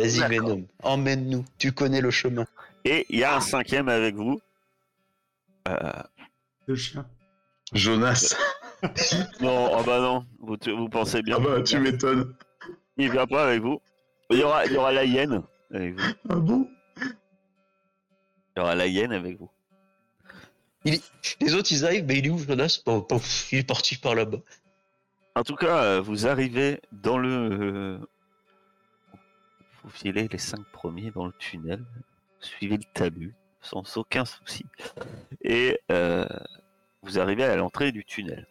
Vas-y. Venom, emmène-nous. Tu connais le chemin. Et il y a un cinquième avec vous. Euh, Le chien. Jonas. non, oh bah non, vous, vous pensez bien. Ah bah, tu m'étonnes. Il vient pas avec vous. Il y aura, il y aura la hyène avec vous. Ah bon? Il y aura la hyène avec vous. Les autres, ils arrivent, mais il est où, Jonas? Il est parti par là-bas. En tout cas, euh, vous arrivez dans le. Euh, Vous filez les cinq premiers dans le tunnel. Suivez le talus sans aucun souci. Et euh, vous arrivez à l'entrée du tunnel.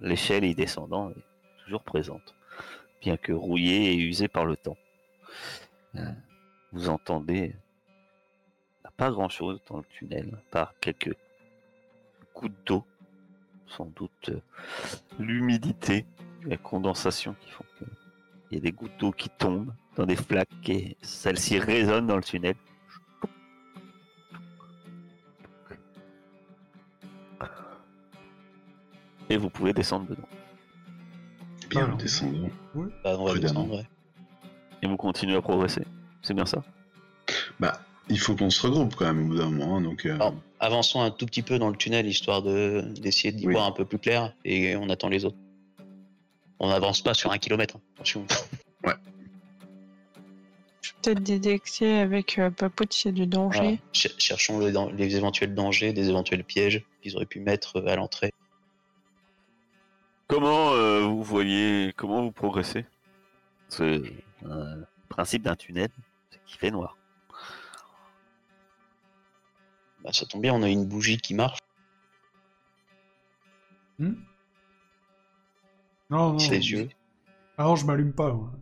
L'échelle y descendant est toujours présente, bien que rouillée et usée par le temps. Euh, Vous entendez pas grand chose dans le tunnel, à part quelques gouttes d'eau sans doute euh, l'humidité, la condensation qui font il y a des gouttes d'eau qui tombent dans des flaques et celles-ci résonnent dans le tunnel. Et vous pouvez descendre dedans. Bien, Alors. descendons. Bah, on va Prudemment. descendre, ouais. Et vous continuez à progresser. C'est bien ça? Bah, il faut qu'on se regroupe quand même au bout d'un moment. hein, Donc, euh, Alors, avançons un tout petit peu dans le tunnel, histoire de d'essayer d'y Oui. voir un peu plus clair, et on attend les autres. On n'avance pas sur un kilomètre, hein. Je vais peut-être détecter avec euh, Papote s'il y a du danger. Voilà. Cher- Cherchons les éventuels dangers, des éventuels pièges qu'ils auraient pu mettre euh, à l'entrée. Comment euh, vous voyez, comment vous progressez? C'est le principe d'un tunnel, c'est qu'il fait noir. Bah, ça tombe bien, on a une bougie qui marche, Hmm? Non, non. c'est les yeux. Ah non, je m'allume pas. moi.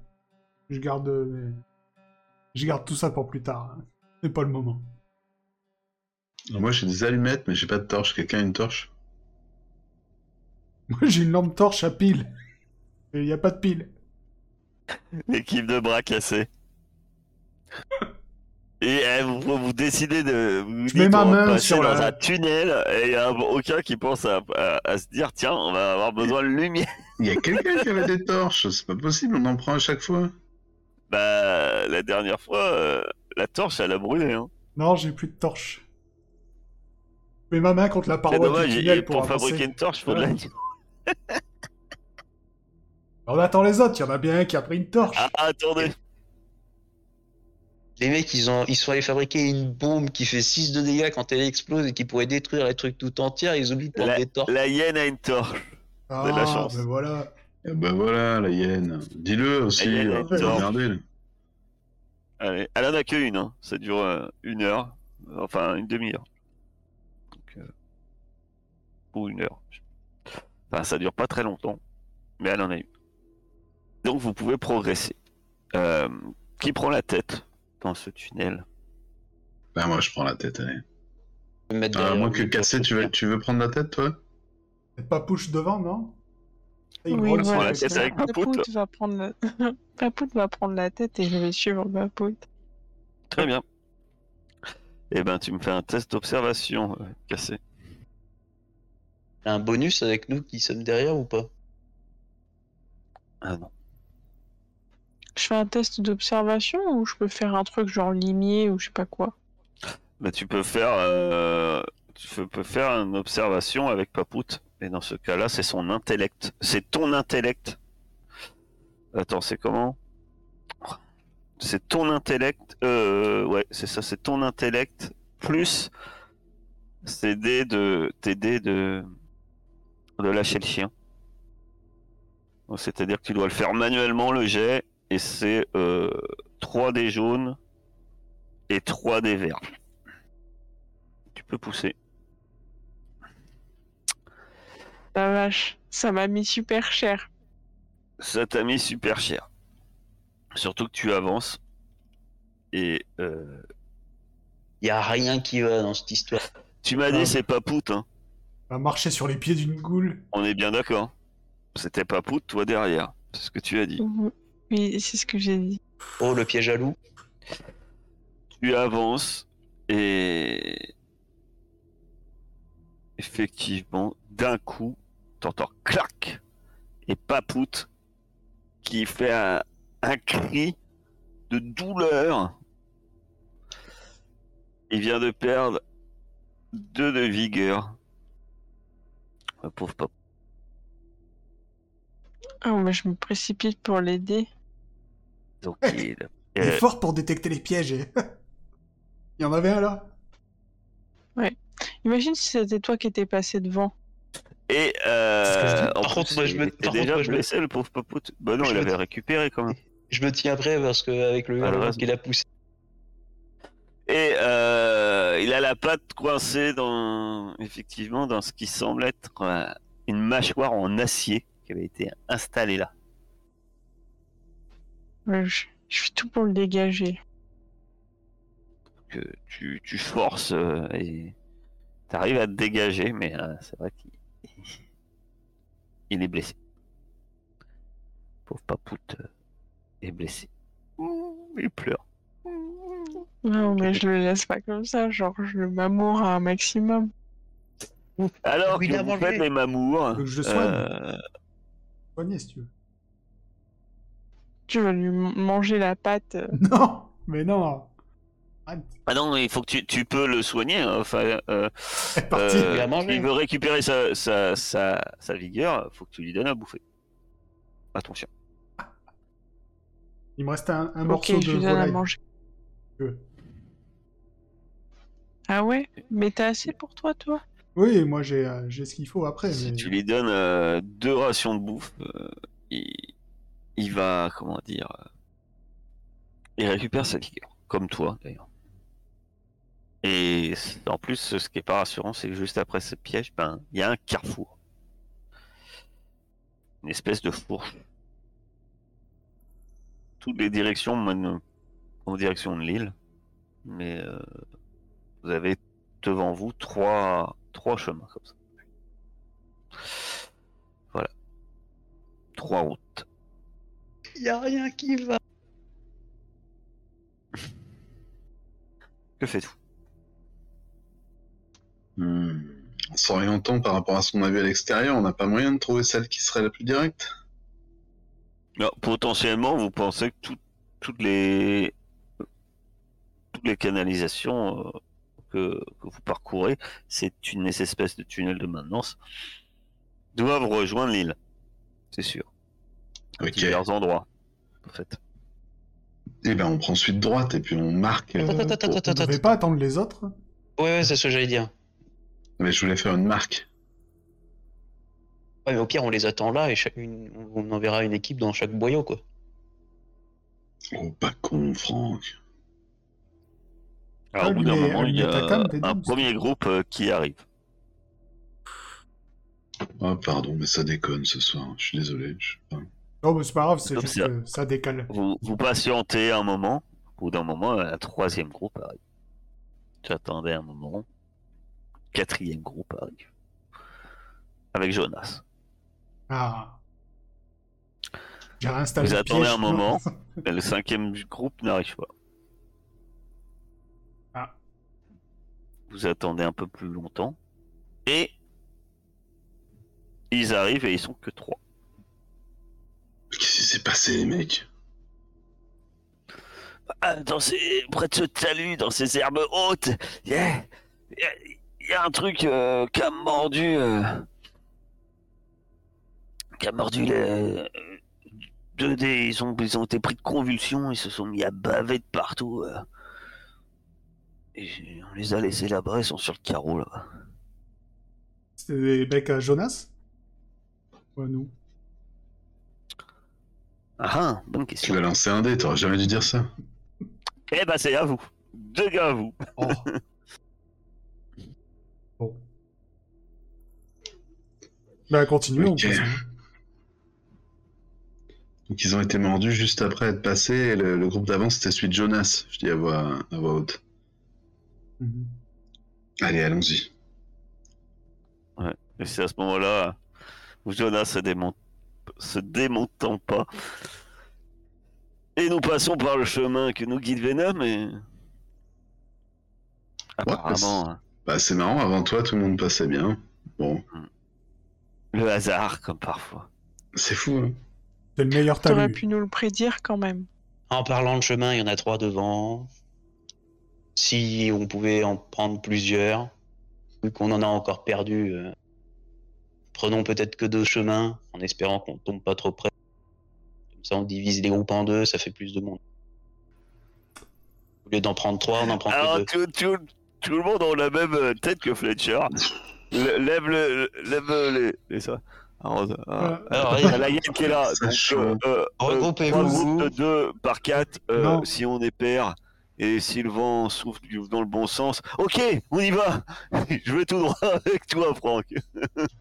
Je garde. euh, mes- Je garde tout ça pour plus tard. hein. C'est pas le moment. moi j'ai des allumettes, mais j'ai pas de torche. Quelqu'un a une torche? Moi, j'ai une lampe torche à pile. Et il y a pas de pile. L'équipe de bras cassés. Et eh, vous, vous décidez de. Vous Je mets ma main passer sur dans la- un tunnel et il n'y a aucun qui pense à, à- à se dire tiens, on va avoir besoin de lumière. Il y a quelqu'un qui avait des torches. C'est pas possible, on en prend à chaque fois. Bah, la dernière fois, euh, la torche, elle a brûlé. Hein. Non, j'ai plus de torche. Mets ma main contre la C'est paroi dommage, du tunnel pour, fabriquer une torche, il faut de la On attend les autres, il y en a bien un qui a pris une torche. Ah, attendez Les mecs, ils, ont, ils sont allés fabriquer une bombe qui fait 6 de dégâts quand elle explose et qui pourrait détruire les trucs tout entiers. Ils oublient de prendre des torches. La hyène a une torche. Ah, de la chance. ben voilà. Et bah voilà, la hyène. Dis-le aussi. La hyène euh, torche. regarder, là. Allez, elle en a que une, hein. ça dure euh, une heure, enfin une demi-heure. Donc, euh, Ou une heure. Enfin, ça dure pas très longtemps, mais elle en a une. Donc vous pouvez progresser. Euh, qui prend la tête dans ce tunnel? Bah moi je prends la tête, allez. Je vais me mettre Ah, derrière moi lui que pour cassé, tu veux, soutenir. tu veux prendre la tête toi? Push devant, non? Il Oui, voilà, avec Papout. Va prendre la... Papout va prendre la tête et je vais suivre Papout. Très bien. Eh ben, tu me fais un test d'observation, euh, cassé. Un bonus avec nous qui sommes derrière ou pas? Ah non. Je fais un test d'observation ou je peux faire un truc genre limier ou je sais pas quoi? Bah, tu peux faire, euh, tu peux- peux faire une observation avec Papout. Et dans ce cas-là, c'est son intellect. C'est ton intellect. Attends, c'est comment? C'est ton intellect. Euh, ouais, c'est ça. C'est ton intellect plus dés de dés de de lâcher le chien. C'est-à-dire que tu dois le faire manuellement le jet et c'est euh, 3 dés jaunes et 3 dés verts. Tu peux pousser. La vache, ça m'a mis super cher. Ça t'a mis super cher. Surtout que tu avances. Et euh, Il y a rien qui va dans cette histoire. tu m'as dit Ah. c'est pas pout, hein. Va marcher sur les pieds d'une goule. On est bien d'accord. C'était pas pout, toi derrière. C'est ce que tu as dit. Oui, c'est ce que j'ai dit. Oh, le piège à loup. Tu avances et effectivement, d'un coup, t'entends clac et Papout qui fait un, un cri de douleur. Il vient de perdre deux de vigueur. Le pauvre papa. Ah, mais je me précipite pour l'aider. Donc, Eh, il, Il est euh, fort pour détecter les pièges. et- Il y en avait un là Imagine si c'était toi qui étais passé devant. Et euh, Par contre, plus, moi, je il me- par contre, déjà moi, je me- blessé, le pauvre papoute. Bah non, Je il me- avait récupéré quand même. Je me tiens prêt parce que avec le reste. qu'il a poussé. Et euh, il a la patte coincée dans, effectivement, dans ce qui semble être euh, une mâchoire en acier qui avait été installée là. Ouais, Je, je fais tout pour le dégager. Que tu, tu forces euh, et t'arrives à te dégager, mais euh, c'est vrai qu'il il est blessé. Pauvre papoute euh, est blessé. Ouh, Il pleure. Non, mais je le laisse pas comme ça. Genre, je le m'amour à un maximum. Alors que il a vous mangé. faites les mamours, Faut que je le soigne. euh, Soigner si tu veux. Tu vas lui manger la patte. euh. Non Mais non. Ah non, il faut que tu, tu peux le soigner. hein, Enfin, euh, parti euh, Il veut récupérer sa, sa, sa, sa vigueur, faut que tu lui donnes à bouffer. Attention. Il me reste un, morceau je de donne à volaille. manger. Euh. Ah ouais? Mais t'as assez pour toi, toi? Oui, moi j'ai euh, j'ai ce qu'il faut après. Si mais- tu lui donnes euh, deux rations de bouffe, euh, il, il va, comment dire, euh, il récupère sa vigueur, comme toi d'ailleurs. Et en plus, ce qui est pas rassurant, c'est que juste après ce piège, ben, il y a un carrefour. Une espèce de fourche. Toutes les directions mènent en direction de l'île. Mais euh, vous avez devant vous trois, trois chemins comme ça. Voilà. Trois routes. Il y a rien qui va. Que faites-vous? Hmm. En s'orientant par rapport à ce qu'on a vu à l'extérieur, on n'a pas moyen de trouver celle qui serait la plus directe Potentiellement, vous pensez que tout- toutes les toutes les canalisations euh, que, que vous parcourez, c'est une espèce de tunnel de maintenance, doivent rejoindre l'île. C'est sûr. À Ok. divers endroits. En fait. Eh ben on prend suite droite et puis on marque. euh, Attends, attends, pas attendre les autres? Ouais, ouais, c'est ce que j'allais dire. Mais je voulais faire une marque. Ouais, mais au pire, on les attend là et chaque- une- on enverra une équipe dans chaque boyau, quoi. Oh, pas con, Franck. Alors, au bout Allumer- d'un moment, il y a un premier groupe euh, qui arrive. Oh, pardon, mais ça déconne ce soir. Je suis désolé. je. Non, mais c'est pas grave, c'est juste que ça décale. Vous, vous patientez un moment. Au bout d'un moment, un troisième groupe arrive. J'attendais un moment. Quatrième groupe arrive. Avec Jonas. Ah. Vous attendez piège. un moment. Et le cinquième groupe n'arrive pas. Ah. Vous attendez un peu plus longtemps. Et ils arrivent et ils sont que trois. Qu'est-ce qui s'est passé, les mecs? Ah, dans ces... près de ce talus, dans ces herbes hautes, il y a... il y a- un truc euh, qui a mordu. euh, qui a mordu les. Deux des. Ils ont, ils ont été pris de convulsions, ils se sont mis à baver de partout. euh. Et on les a laissés là-bas, ils sont sur le carreau là-bas. C'était des becs à Jonas? Ouais, nous? Ah, ah, bonne Tu question. vas lancer un dé, t'aurais jamais dû dire ça. Eh ben, c'est à vous. Deux gars à vous. Oh. Bah, continuons. Ok. de toute façon. Donc ils ont été mordus juste après être passés. Et le, le groupe d'avant, c'était celui de Jonas. Je dis à voix, à voix haute. Mhm. Allez, allons-y. Et c'est à ce moment-là où Jonas se démonte, se démontant pas. Et nous passons par le chemin que nous guide Venom et. Apparemment, Bah, c'est marrant, avant toi, tout le monde passait bien. Bon, le hasard, comme parfois. c'est fou, hein. C'est le meilleur T'aurais talent. pu nous le prédire quand même. En parlant de chemin, il y en a trois devant. Si on pouvait en prendre plusieurs, vu qu'on en a encore perdu, euh, prenons peut-être que deux chemins, en espérant qu'on tombe pas trop près. Comme ça, on divise les groupes en deux, ça fait plus de monde. Au lieu d'en prendre trois, on en prend que deux. tout, tout, tout le monde a la même euh, tête que Fletcher. Lève le, lève euh, les, les ça. Alors, euh, Euh, Alors, il y a la Yann qui est là. Donc, euh, euh, Regroupez-vous. trois groupes de deux par quatre. euh, Non. si on est pair et si le vent souffle dans le bon sens. Ok, on y va. Je vais tout droit avec toi, Franck.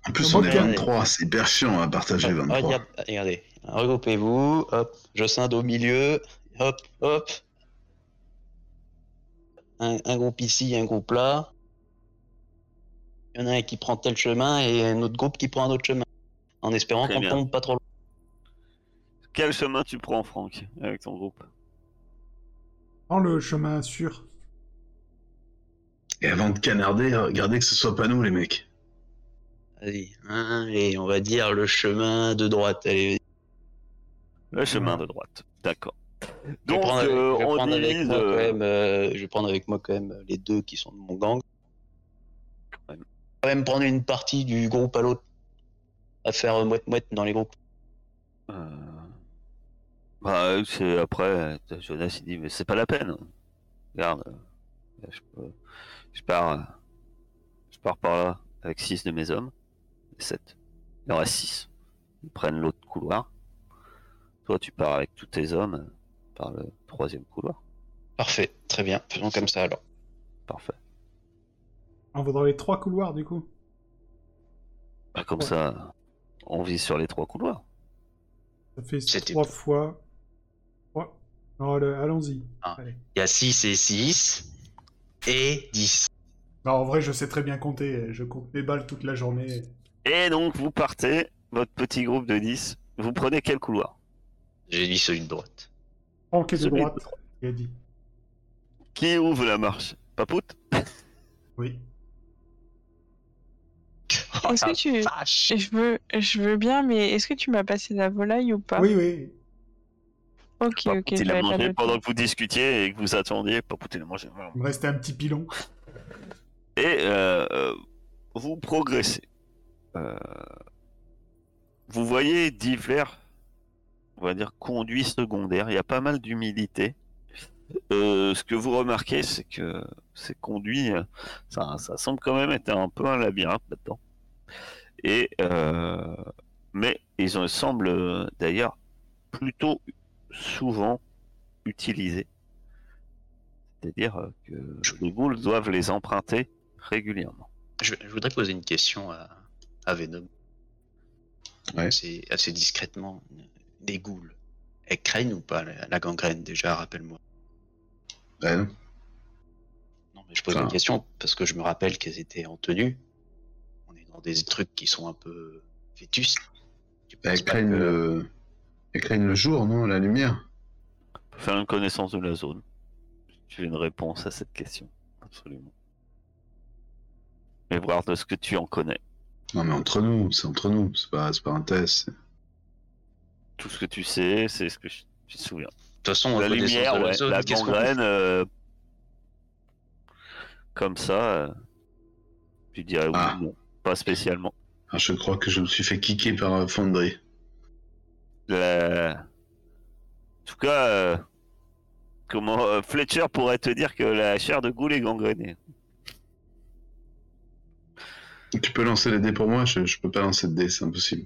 En plus, on est qui- 23, c'est hyper chiant à partager Ah, 23. regarde- regardez, regroupez-vous, hop, je scinde au milieu, hop, hop. Un, un groupe ici, un groupe là. Il y en a un qui prend tel chemin et un autre groupe qui prend un autre chemin. En espérant qu'on tombe pas trop loin. Quel chemin tu prends, Franck, avec ton groupe? Prends le chemin sûr. Et avant de canarder, regardez que ce soit pas nous, les mecs. Vas-y, hein, et on va dire le chemin de droite. Allez, Le chemin de droite. D'accord. je vais Donc, prendre avec, euh, je vais on prendre avec divise. moi quand euh, même, euh, je vais prendre avec moi quand même les deux qui sont de mon gang. Quand même prendre une partie du groupe à l'autre. À faire moite-moite dans les groupes. Euh, Bah, c'est après, euh, Jonas il dit, mais c'est pas la peine. Regarde, euh, je, peux- je pars, euh, je pars par là avec 6 de mes hommes, 7. Il en reste 6. Ils prennent l'autre couloir. Toi, tu pars avec tous tes hommes euh, par le troisième couloir. Parfait, très bien, faisons comme ça alors. Parfait. On va dans les trois couloirs du coup. Bah, comme Ouais. ça, on vise sur les trois couloirs. Ça fait trois fois. Trois. Non, allez, allons-y. Ah. Il y a 6 et 6 et 10. Non, en vrai, je sais très bien compter. Je compte mes balles toute la journée. Et donc, vous partez, votre petit groupe de 10. Vous prenez quel couloir? J'ai dit celui de droite. Franck est de droite. Il a dit. Qui ouvre la marche? Papout Oui. Est-ce que tu. Vache. Je veux, je veux bien, mais est-ce que tu m'as passé la volaille ou pas? Oui, oui. Ok, Papout, ok, il je a l'avais pas mangé pendant que vous discutiez et que vous attendiez. Papout, il a mangé. Voilà. Il me restait un petit pilon. Et euh, euh, vous progressez. Euh, vous voyez divers, on va dire, conduits secondaires. Il y a pas mal d'humidité. Euh, ce que vous remarquez, c'est que ces conduits, ça, ça semble quand même être un peu un labyrinthe là-dedans. Et euh, mais ils en semblent d'ailleurs plutôt souvent utilisés. C'est-à-dire euh, que les boules doivent les emprunter régulièrement. Je, je voudrais poser une question à, à Venom. Ouais. Assez discrètement. Des goules. Elles craignent ou pas la, la gangrène déjà, rappelle-moi? Ouais, non. Non, mais je pose Enfin- une question parce que je me rappelle qu'elles étaient en tenue. Dans des trucs qui sont un peu vétustes. Tu penses Elles pas craignent, que- le... elles craignent le jour, non La lumière Faire une connaissance de la zone. Tu veux une réponse à cette question. Absolument. Et voir de ce que tu en connais. Non, mais entre nous, c'est entre nous, c'est pas, c'est pas un test. Tout ce que tu sais, c'est ce que je, tu te souviens. De toute façon, la lumière, de la ouais, zone, la qu'est-ce qu'on gangrène, euh, comme ça, euh, tu dirais oui, Ah. non, pas spécialement. Ah, je crois que je me suis fait kicker par euh, Fondry. La- En tout cas, euh, comment euh, Fletcher pourrait te dire que la chair de goule est gangrénée. Tu peux lancer les dés pour moi je, je peux pas lancer de dés, c'est impossible.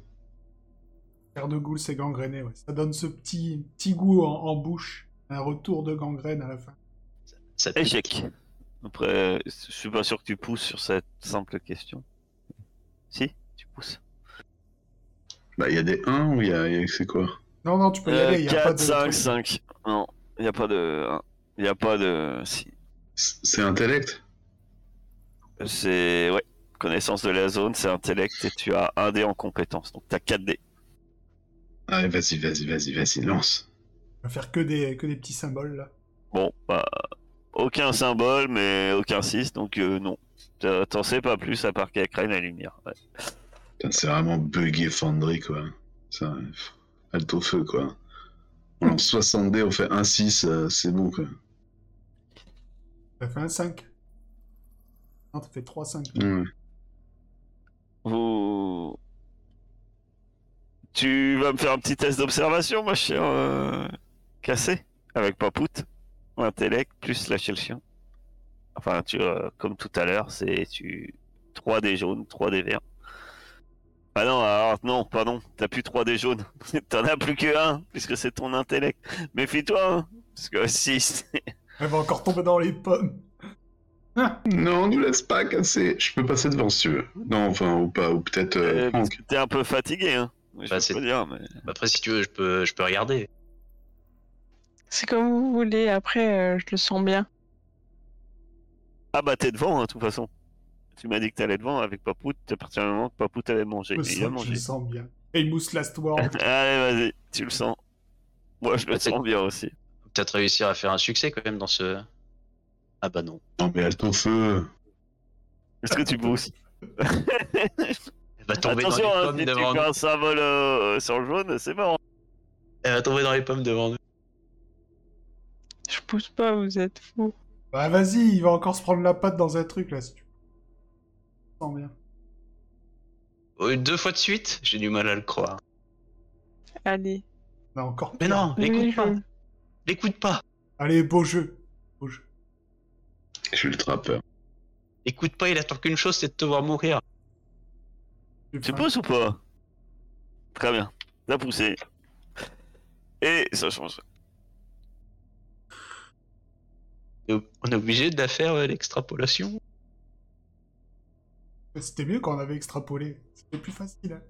Faire de goule, c'est gangréné. Ouais. Ça donne ce petit, petit goût en, en bouche. Un retour de gangrène à la fin. Ça pique. Échec. Après, je suis pas sûr que tu pousses sur cette simple question. Si, tu pousses. Bah, il y a des 1 ou il y a, il y a- c'est quoi? Non, non, tu peux y Euh, aller. Il y a 4, pas de 5, truc. 5. Non, il n'y a pas de. Il n'y a pas de. Si. C'est c'est intellect? C'est. Ouais. Connaissance de la zone, c'est intellect et tu as un dé en compétence. Donc tu as 4 dés. Allez, vas-y, vas-y, vas-y, vas-y, lance. On va faire que des, que des petits symboles là. Bon, bah. Aucun symbole, mais aucun 6, donc euh, non. T'en sais pas plus à part qu'elle craigne la lumière. ouais. C'est vraiment buggé Fondry, quoi. Ça, Alto feu, quoi. On lance 60 dés, on fait 1-6, euh, c'est bon, quoi. T'as fait un 5. Non, t'as fait 3-5. Ouais. Vous. Tu vas me faire un petit test d'observation, ma chère euh... Cassé Avec Papout. Intellect, plus lâcher le chien. Enfin, tu, euh, comme tout à l'heure, c'est tu 3 des jaunes, 3 des verts. Ah non, alors non, pardon, t'as plus 3 des jaunes. T'en as plus que un, puisque c'est ton intellect. Méfie-toi, hein, parce que 6. Elle va encore tomber dans les pommes. Non, nous laisse pas casser. Je peux passer devant si tu veux. Non, enfin, ou pas, ou peut-être euh, parce que t'es un peu fatigué, hein. Je Bah, peux dire, mais... Après, si tu veux, je peux, je peux regarder. C'est comme vous voulez, après, euh, je le sens bien. Ah bah t'es devant, hein, de toute façon. Tu m'as dit que t'allais devant avec Papout, à partir du moment que Papout avait mangé. Je, il a sens, je mangé. le sens bien. Famous Last Word. Allez, vas-y, tu le sens. Moi, je le sens bien aussi. Peut-être réussir à faire un succès quand même dans ce. Ah bah non. Non, mais Alto feu. Est-ce que tu boostes Elle va tomber Attention, dans les hein, pommes si devant nous. un symbole euh, sur le jaune, c'est mort. Elle va tomber dans les pommes devant nous. Je pousse pas, vous êtes fous. Bah vas-y, il va encore se prendre la patte dans un truc là. Si tu... Sens bien. Oh, deux fois de suite J'ai du mal à le croire. Allez. Non, encore Mais pire. non, Oui, l'écoute pas. L'écoute pas. Allez, beau jeu. Beau jeu. Je suis le trappeur. Écoute pas, il attend qu'une chose, c'est de te voir mourir. Tu pousses ou pas? Très bien. T'as poussé. Et ça change. Et On est obligé de la faire, euh, l'extrapolation. C'était mieux quand on avait extrapolé. C'était plus facile. Hein.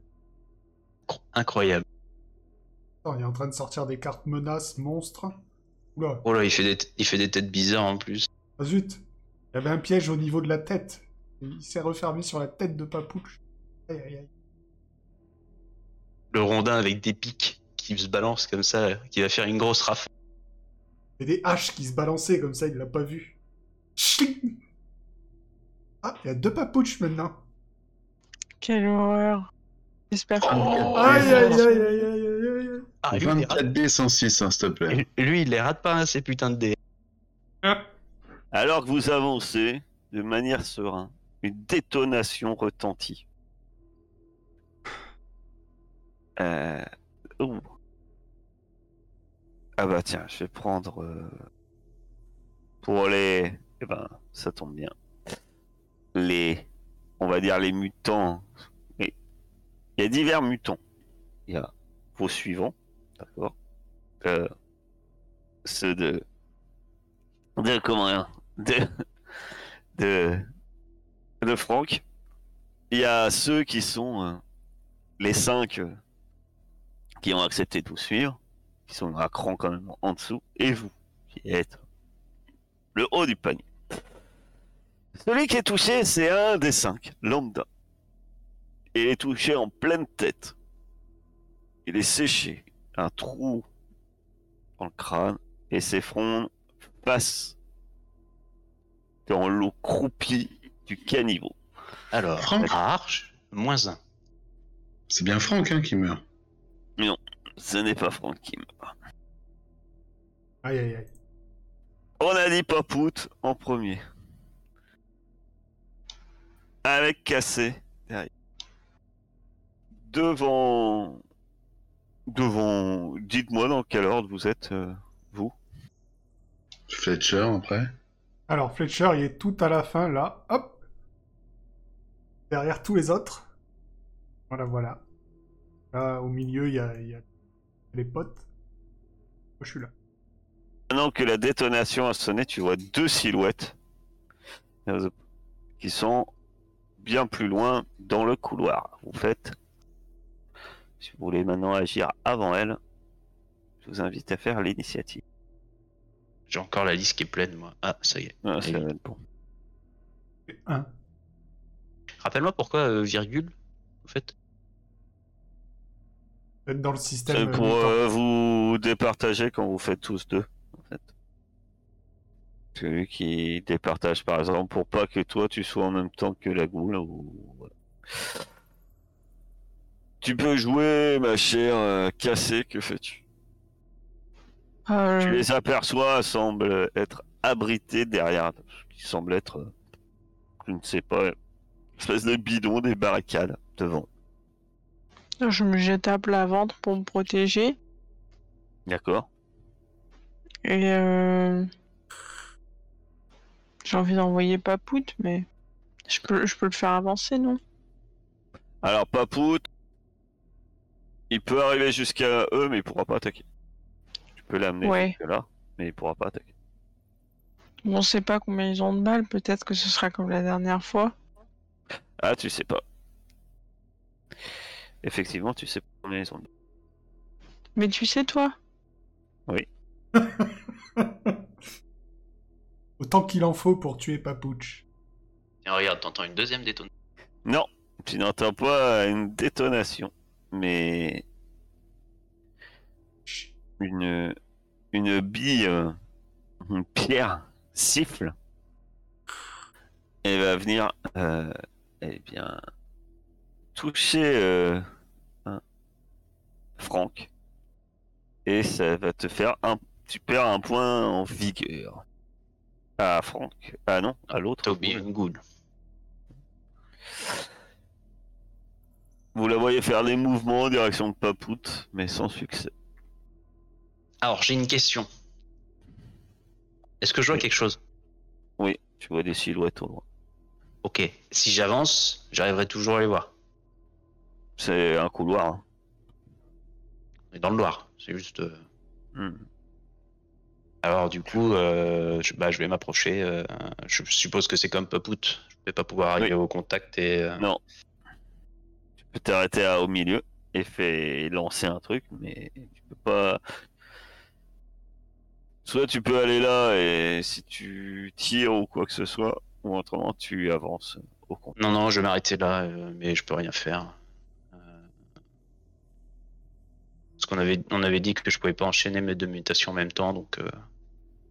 Cro- Incroyable. Attends, il est en train de sortir des cartes menaces, monstres. Oula, Oh là, il fait des, il fait des têtes bizarres en plus. ah zut. Il y avait un piège au niveau de la tête. Il s'est refermé sur la tête de Papouche. Aïe aïe aïe. Le rondin avec des pics qui se balance comme ça, qui va faire une grosse rafale. Et des haches qui se balançaient comme ça, il l'a pas vu. Chling Ah, il y a deux Papouches maintenant. Quelle horreur. J'espère que... Oh, Aïe aïe aïe aïe aïe aïe aïe aïe. Ah, lui, il les rate, 24 dés 106, hein, s'il te plaît. lui, il les rate pas, hein, ces putains de dés. Alors que vous avancez de manière sereine, une détonation retentit. Euh... ouh. Ah bah tiens, je vais prendre euh, pour les. Eh ben, ça tombe bien. Les, on va dire les mutants. Il y a divers mutants. Il y a vos suivants, d'accord. Euh, ceux de de comment dire de de de Franck. Il y a ceux qui sont euh, les cinq euh, qui ont accepté de vous suivre, qui sont un cran quand même en dessous, et vous qui êtes le haut du panier. Celui qui est touché, c'est un des cinq, lambda. Il est touché en pleine tête. Il est séché, un trou dans le crâne, et ses fronts passent dans l'eau croupie du caniveau. Alors, Franck. arche, moins un. C'est bien Franck hein, qui meurt. Ce n'est pas Franck qui meurt. Aïe aïe aïe. On a dit Papout en premier. Avec Cassé derrière. Devant. Devant. Dites-moi dans quel ordre vous êtes, euh, vous. Fletcher après. Alors, Fletcher, il est tout à la fin, là. Hop Derrière tous les autres. Voilà, voilà. Là, au milieu, il y a, il y a les potes. Moi, je suis là. Maintenant que la détonation a sonné, tu vois deux silhouettes qui sont bien plus loin dans le couloir. Vous faites, si vous voulez maintenant agir avant elle, je vous invite à faire l'initiative. J'ai encore la liste qui est pleine, moi. Ah, ça y est. Ah, bon. Rappelle-moi pourquoi euh, virgule, en fait. Peut-être dans le système. C'est euh, pour euh, vous départager quand vous faites tous deux, en fait. Celui qui départage, par exemple, pour pas que toi tu sois en même temps que la goule. Ou... voilà. Tu peux jouer, ma chère euh, cassée, que fais-tu? Euh, Tu les aperçois, semblent être abrités derrière ce qui semble être, je ne sais pas, une espèce de bidon, des barricades devant. Je me jette à plat ventre pour me protéger. D'accord Et euh... j'ai envie d'envoyer Papout, mais je peux, je peux le faire avancer, non? Alors, Papout, il peut arriver jusqu'à eux, mais il pourra pas attaquer. Tu peux l'amener Ouais. là, mais il pourra pas attaquer. On sait pas combien ils ont de balles, peut-être que ce sera comme la dernière fois. Ah, tu sais pas. Effectivement, tu sais pas combien ils ont. de- Mais tu sais, toi Autant qu'il en faut pour tuer Papouche. Tiens, regarde, t'entends une deuxième détonation. Non, tu n'entends pas une détonation, mais une une bille, une pierre siffle et va venir, euh, eh bien, toucher euh, Franck et ça va te faire un, tu perds un point en vigueur. À Franck, ah non, à l'autre. Toby Good. Vous la voyez faire des mouvements en direction de Papout, mais sans succès. Alors, j'ai une question. Est-ce que je vois Oui. quelque chose? Oui, tu vois des silhouettes au loin. Ok. Si j'avance, j'arriverai toujours à les voir. C'est un couloir. hein. On est dans le Loir. C'est juste. euh, Hmm. Alors, du coup, euh, je, bah, je vais m'approcher. euh, je suppose que c'est comme Papout. Je vais pas pouvoir arriver au contact et. euh, Non. Tu peux t'arrêter au milieu et fait lancer un truc, mais tu peux pas. Soit tu peux aller là et si tu tires ou quoi que ce soit, ou autrement tu avances au compte. Non, non, je vais m'arrêter là, mais je peux rien faire. Euh, Parce qu'on avait, on avait dit que je pouvais pas enchaîner mes deux mutations en même temps, donc. euh,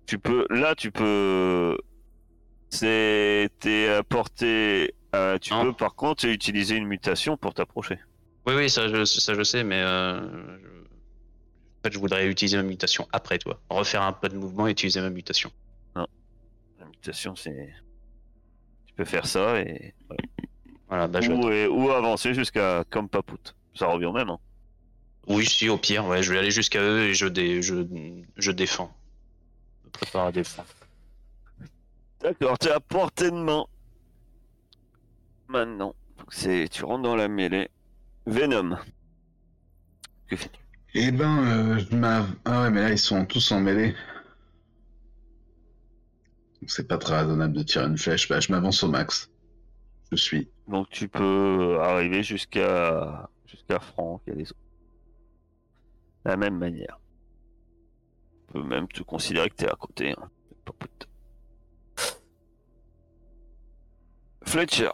Tu peux, là tu peux. C'est t'es à portée. euh, tu Non. peux par contre utiliser une mutation pour t'approcher. Oui, oui, ça je, ça, je sais, mais. euh, je- En fait, je voudrais utiliser ma mutation après, toi. Refaire un peu de mouvement et utiliser ma mutation. La mutation c'est. Tu peux faire ça et. voilà. Voilà, bah je. ou, et- ou avancer jusqu'à comme Papout. Ça revient au même. Hein. Oui, si, au pire, ouais, je vais aller jusqu'à eux et je, dé... je... je défends. Je me prépare à défendre. D'accord, tu es à portée de main. Maintenant, c'est tu rentres dans la mêlée. Venom. Que fais-tu? Eh ben, euh, je m'av- Ah ouais, mais là, ils sont tous en mêlée. Donc c'est pas très raisonnable de tirer une flèche. Bah, je m'avance au max. Je suis. Donc tu peux arriver jusqu'à jusqu'à Franck et les autres. De la même manière. Tu peux même te considérer que tu es à côté. Hein. Fletcher.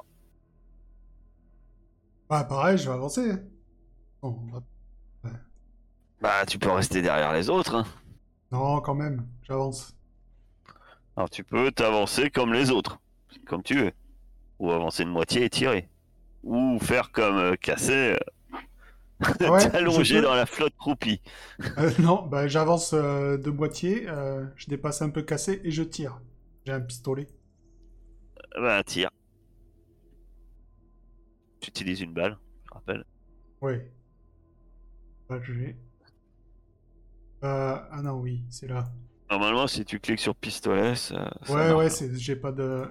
Bah, pareil, je vais avancer. Bon, on va- Bah tu peux rester derrière les autres. Hein. Non, quand même, j'avance. Alors tu peux t'avancer comme les autres, comme tu veux. Ou avancer de moitié et tirer. Ou faire comme euh, Cassé, euh, Ouais, t'allonger peux. dans la flotte croupie. Euh, non, bah, j'avance euh, de moitié, euh, je dépasse un peu cassé et je tire. J'ai un pistolet. Bah tire. Tu utilises une balle, je rappelle. Oui. Bah, je vais. Ah non, oui, c'est là. Normalement si tu cliques sur pistolet, ça... ça Ouais, ouais, c'est... j'ai pas de...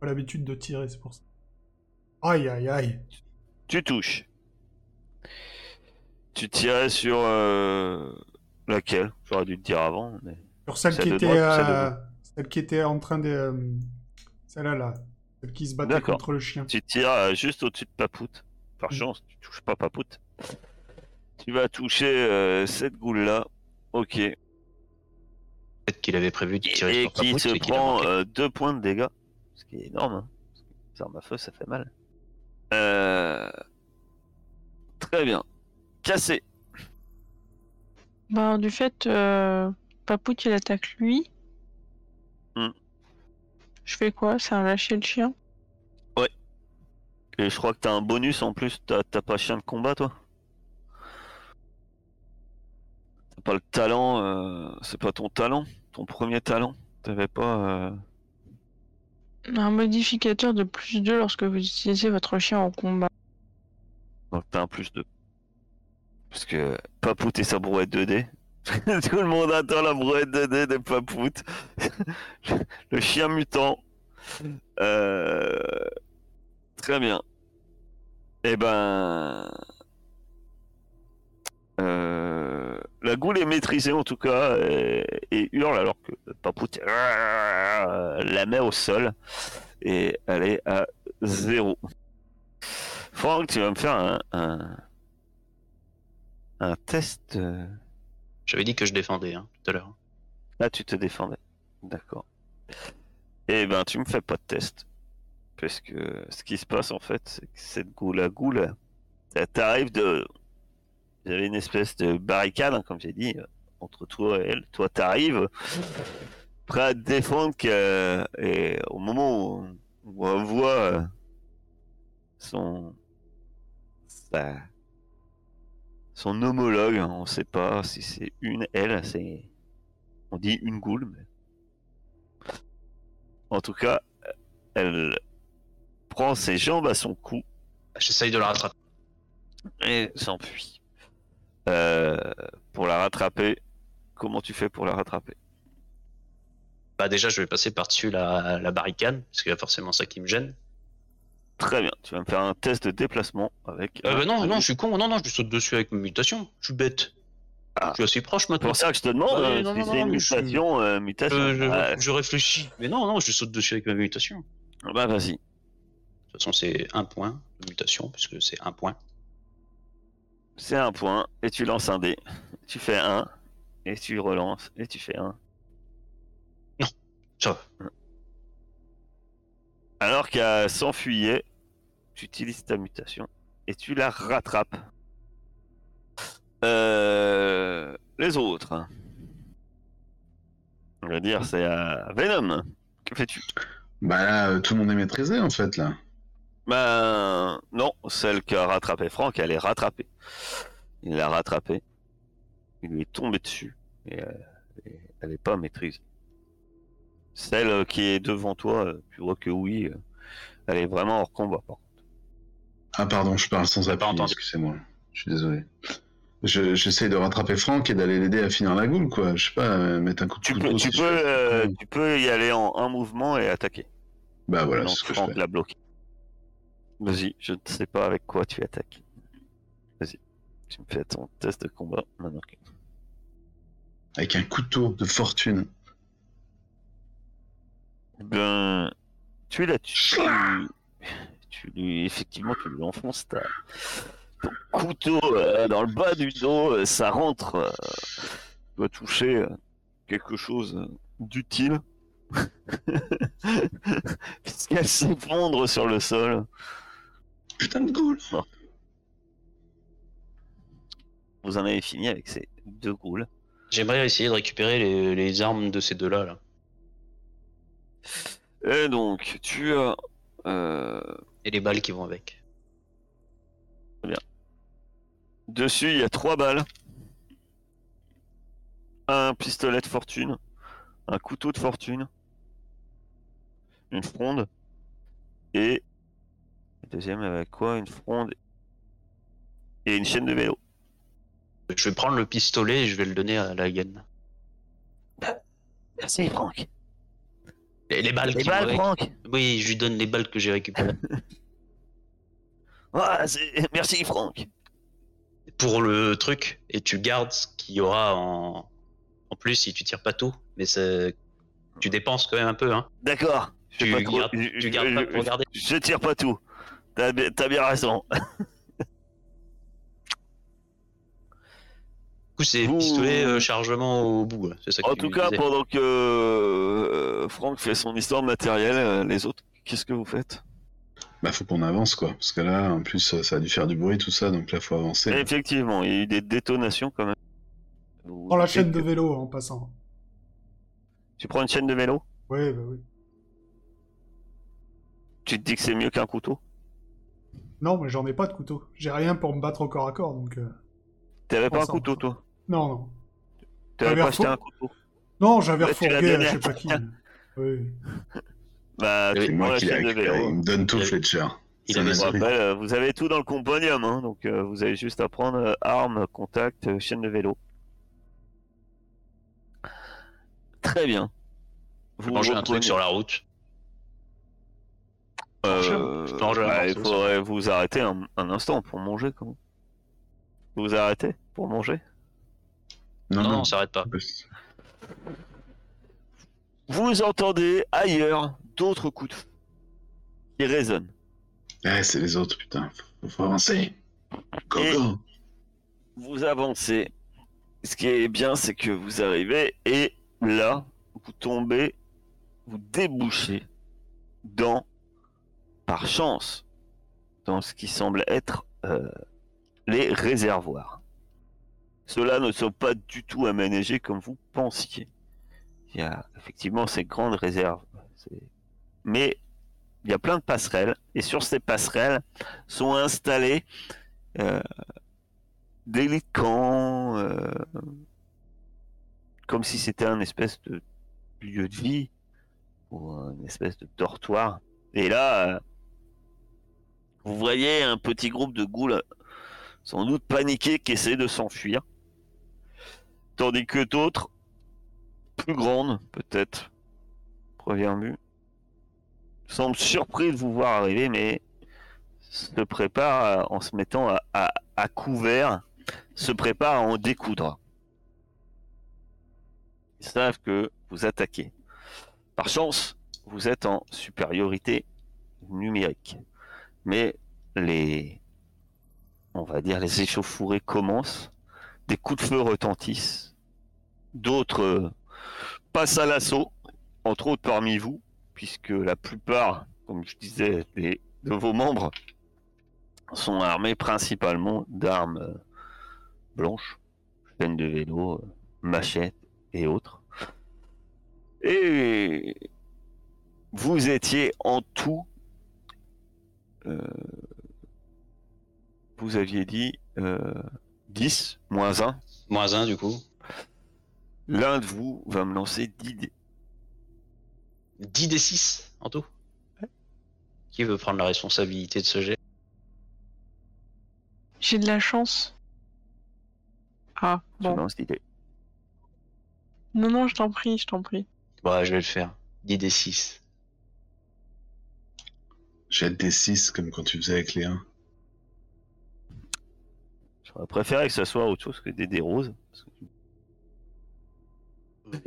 pas l'habitude de tirer, c'est pour ça. Aïe, aïe, aïe. Tu touches. Tu tirais sur euh, laquelle? J'aurais dû te dire avant, mais... Sur celle Celle qui était... droite celle euh, Celle qui était en train de... euh, Celle-là, là. Celle qui se battait contre le chien. Tu tires euh, juste au-dessus de Papout. Par Mm. chance, tu touches pas Papout. Tu vas toucher euh, cette goule-là. Ok. Peut-être qu'il avait prévu de tirer Et sur qui se prend euh, deux points de dégâts. Ce qui est énorme. Hein. Les armes à feu, ça fait mal. Euh... Très bien. Cassé. Ben, du fait, euh, Papout il attaque lui. Hmm. Je fais quoi? C'est un lâcher le chien? Et je crois que t'as un bonus en plus. T'as t'as pas chien de combat, toi? Pas le talent, euh, c'est pas ton talent, ton premier talent. T'avais pas. euh, Un modificateur de plus 2 lorsque vous utilisez votre chien en combat. Donc t'as un plus 2. Parce que Papout et sa brouette 2D. Tout le monde attend la brouette 2D de Papout. le chien mutant. Euh, Très bien. Eh ben. euh, La goule est maîtrisée en tout cas et, hurle alors que Papout la met au sol et elle est à zéro. Franck, tu vas me faire un, un test. euh, J'avais dit que je défendais hein, tout à l'heure. Là, tu te défendais. D'accord. Eh ben, tu me fais pas de test. Parce que ce qui se passe, en fait, c'est que cette goule à goule, ça t'arrive de. Avait une espèce de barricade, hein, comme j'ai dit, euh, entre toi et elle. Toi, t'arrives, prêt à te défendre, que... et au moment où, où on voit euh, son. sa- son homologue, on sait pas si c'est une, elle, c'est. On dit une goule, mais. En tout cas, elle prend ses jambes à son cou J'essaye de la rattraper. et s'enfuit. Euh, pour la rattraper, comment tu fais pour la rattraper? Bah déjà, je vais passer par-dessus la, la barricade, parce qu'il y a forcément ça qui me gêne. Très bien, tu vas me faire un test de déplacement avec. Euh, bah non, non, je suis con, non, non, je saute dessus avec ma mutation. Je suis bête. Ah. Je suis assez proche C'est maintenant. pour ça que je te demande Ouais, euh, non, si non, c'est non, une mais je suis- mutation. euh, mutation. Je, Ah, réfléchis. Mais non, non, je saute dessus avec ma mutation. De bah vas-y. toute façon, c'est un point de mutation, puisque c'est un point. C'est un point et tu lances un dé. Tu fais un et tu relances et tu fais un. Ça va. Alors qu'elle s'enfuyait, tu utilises ta mutation et tu la rattrapes. Euh, les autres. On va dire c'est à Venom. Que fais-tu? Bah là, euh, tout le monde est maîtrisé en fait là. Ben non, celle qui a rattrapé Franck, elle est rattrapée. Il l'a rattrapée. Il lui est tombé dessus. Et, euh, et elle n'est pas maîtrisée. Celle euh, qui est devant toi, euh, tu vois que oui, euh, elle est vraiment hors combat. par contre. Ah pardon, je parle sans appui, entendu. excusez-moi. Je suis désolé. Je- J'essaye de rattraper Franck et d'aller l'aider à finir la goule, quoi. Je sais pas, mettre un coup de Tu couteau. peux, si tu, peux, fais- euh, tu peux y aller en un mouvement et attaquer. Bah voilà, Non, c'est ce que je Franck fais. l'a bloqué. Vas-y, je ne sais pas avec quoi tu attaques. Vas-y, tu me fais ton test de combat maintenant. Avec un couteau de fortune. Ben, tu l'as tu, tu lui effectivement tu lui enfonces ta ton couteau euh, dans le bas du dos, euh, ça rentre, euh, doit toucher euh, quelque chose d'utile, puisqu'elle s'effondre sur le sol. Putain de goule Vous en avez fini avec ces deux goules. J'aimerais essayer de récupérer les, les armes de ces deux-là. Là. Et donc, tu as euh, Et les balles qui vont avec. Dessus, il y a trois balles. Un pistolet de fortune. Un couteau de fortune. Une fronde. Et. Deuxième avec quoi? Une fronde. Et une chaîne de vélo. Je vais prendre le pistolet et je vais le donner à la gaine. Merci, Franck. Et les balles Les qui balles. Franck Oui, je lui donne les balles que j'ai récupérées. Ah, Merci, Franck. pour le truc et tu gardes ce qu'il y aura en, en plus si tu tires pas tout. Mais tu dépenses quand même un peu. Hein. D'accord. Je Tu gardes- je- tu gardes je- pas je- pour garder. Je tire pas tout. T'as bien raison. coup, c'est Vous- pistolet euh, chargement au bout. hein, C'est ça En tout cas, disais. pendant que euh, Franck fait son histoire matérielle, euh, les autres, qu'est-ce que vous faites? Bah faut qu'on avance, quoi. Parce que là, en plus, ça a dû faire du bruit, tout ça, donc là, faut avancer. Effectivement, il y a eu des détonations quand même. Vous Prends la chaîne de vélo en passant. Tu prends une chaîne de vélo? Oui, bah oui. Tu te dis que c'est mieux qu'un couteau? Non, mais j'en ai pas de couteau. J'ai rien pour me battre au corps à corps, donc... euh, T'avais pas un couteau, toi? Non, non. T'avais J'avais pas acheté refou- un couteau Non, j'avais Ouais, refourgué à je sais pas qui. Oui. Bah, Oui, moi qui. Il me donne tout, avait- Fletcher. il avait vous avez tout dans le compendium, hein, donc euh, vous avez juste à prendre euh, armes, contact, euh, chaîne de vélo. Très bien. Vous Manger un truc sur la route. Euh, Je bah, il faudrait vous arrêter un, un instant pour manger, même. Vous arrêtez pour manger? Non, Non, non. on s'arrête pas. Vous entendez ailleurs d'autres coups de feu qui résonnent. Ouais, c'est les autres, putain. Faut, faut avancer. Go, Et- go. Vous avancez. Ce qui est bien, c'est que vous arrivez et là, vous tombez, vous débouchez dans, par chance, dans ce qui semble être euh, les réservoirs. Ceux-là ne sont pas du tout aménagés comme vous pensiez. Il y a effectivement ces grandes réserves. Mais il y a plein de passerelles et sur ces passerelles sont installés euh, des lits euh, comme si c'était un espèce de lieu de vie ou une espèce de dortoir. Et là, euh, vous voyez un petit groupe de ghouls, sans doute paniqués, qui essaient de s'enfuir, tandis que d'autres, plus grandes peut-être, première vue, semblent surpris de vous voir arriver, mais se préparent en se mettant à couvert, se préparent à en découdre. Ils savent que vous attaquez. Par chance, vous êtes en supériorité numérique. Mais les, on va dire, les échauffourées commencent, des coups de feu retentissent, d'autres euh, passent à l'assaut, entre autres parmi vous, puisque la plupart, comme je disais, de vos membres sont armés principalement d'armes euh, blanches, chaînes de vélo, euh, machettes et autres. Et vous étiez en tout, vous aviez dit 10 moins 1. Moins un, du coup. L'un de vous va me lancer 10 dés. 10 des 6 en tout. Qui veut prendre la responsabilité de ce jet? J'ai de la chance. Ah, Je bon. lance 10 dés. Non, non, je t'en prie, je t'en prie. Ouais, je vais le faire. 10 des 6. Jette des 6 comme quand tu faisais avec les 1. J'aurais préféré que ça soit autre chose que des dés roses. parce que-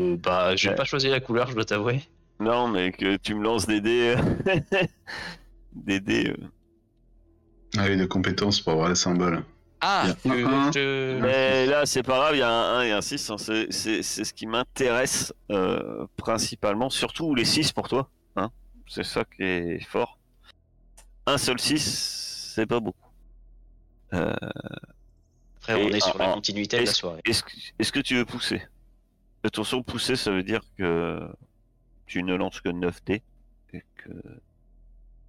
Euh, bah, j'ai Ouais. pas choisi la couleur, je dois t'avouer. Non, mais que tu me lances des dés. des dés. euh. Ah oui, de compétences pour avoir les symboles. Ah, un, je Mais là, c'est pas grave, il y a un 1 et un 6. hein, c'est, c'est- c'est ce qui m'intéresse euh, principalement, surtout les 6 pour toi. Hein, c'est ça qui est fort. Un seul 6, c'est pas beaucoup. Euh, Après, on est sur la continuité de la est-ce- soirée. est-ce, que- tu veux pousser? Attention, pousser, ça veut dire que tu ne lances que 9 dés et que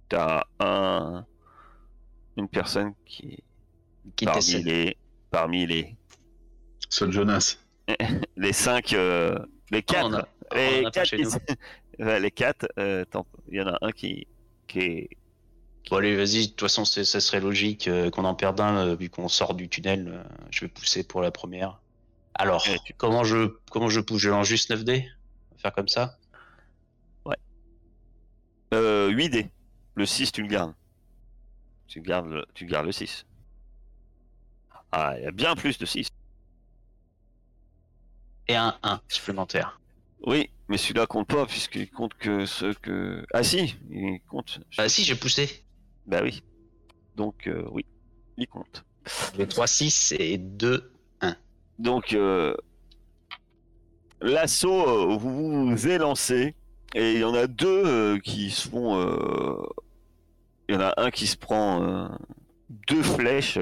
t'as un, une personne qui Qui parmi les parmi les Seul Jonas. les 5 les 4 on en a- on les en a pas 4 chez qui- nous. Ouais, les quatre, euh, tant- il y en a un qui qui est Bon, allez, vas-y, de toute façon, ça serait logique euh, qu'on en perde un, euh, vu qu'on sort du tunnel. euh, je vais pousser pour la première. Alors, Ouais, tu- comment je comment je pousse? Je lance juste 9 dés? On va faire comme ça? Euh, 8 dés. Le 6 tu le gardes. Tu gardes le, tu gardes le 6. Ah, il y a bien plus de 6. Et un 1 supplémentaire. Oui, mais celui-là compte pas puisqu'il compte que ce que. Ah si, il compte. Bah si, j'ai poussé. Bah oui. Donc euh, oui, il compte. J'ai 3, 6 et 2. Donc euh, l'assaut euh, vous vous est lancé et il y en a deux euh, qui se font. euh, Il y en a un qui se prend deux flèches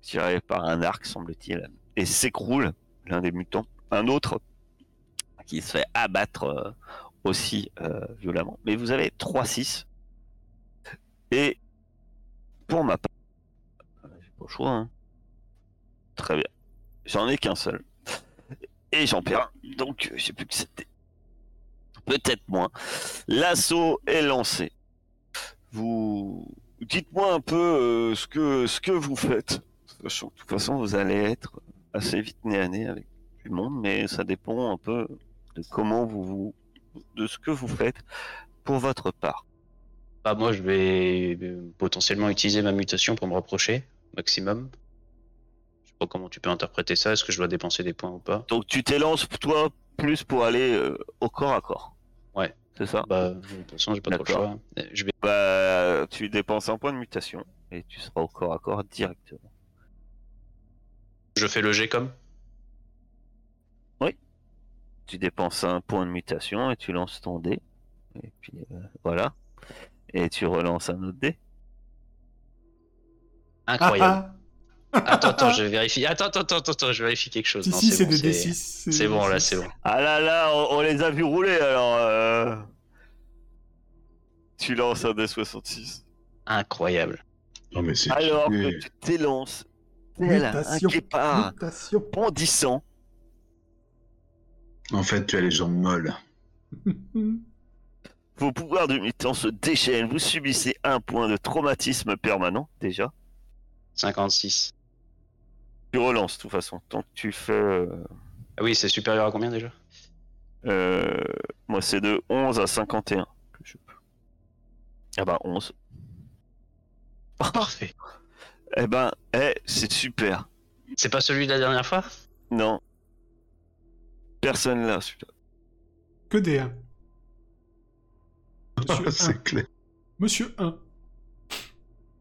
tirées par un arc semble-t-il et s'écroule l'un des mutants. Un autre qui se fait abattre aussi violemment. Mais vous avez 3-6 et pour ma part, j'ai pas le choix. hein. Très bien. J'en ai qu'un seul. Et j'en perds un. Donc, euh, je sais plus que c'était. Peut-être moins. L'assaut est lancé. Vous. Dites-moi un peu euh, ce, que, ce que vous faites. Sachant que de toute façon, vous allez être assez vite nez à nez avec du monde, mais ça dépend un peu de comment vous de ce que vous faites pour votre part. Bah, moi, je vais euh, potentiellement utiliser ma mutation pour me rapprocher, maximum. Je sais pas comment tu peux interpréter ça. Est-ce que je dois dépenser des points ou pas? Donc tu t'élances toi plus pour aller euh, au corps à corps. Ouais. C'est ça? Bah, de toute façon, j'ai pas trop le choix. Euh, Je vais... Bah, tu dépenses un point de mutation et tu seras au corps à corps directement. Je fais le G comme? Tu dépenses un point de mutation et tu lances ton dé. Et puis euh, voilà. Et tu relances un autre dé. Incroyable. Ah, Attends, attends, je vérifie. Attends, attends, attends, attends, je vérifie quelque chose. Si, Non, si, c'est bon, des D6. C'est bon, là, D6. c'est bon. Ah là là, on, on les a vus rouler alors. euh. Tu lances un dé 66. Incroyable. Non, mais c'est. Alors que tu t'élances, tel un guépard bondissant, En fait, tu as les jambes molles. vos pouvoirs de mutant se déchaînent, vous subissez un point de traumatisme permanent déjà. 56. Tu relances de toute façon, tant que tu fais... euh, Ah oui, c'est supérieur à combien déjà? Euh, moi c'est de 11 à 51 que je peux. Ah bah 11. Parfait. Eh ben, eh, c'est super. C'est pas celui de la dernière fois? Non. Personne là, celui-là. Que des 1. Monsieur 1. c'est clair. Monsieur 1.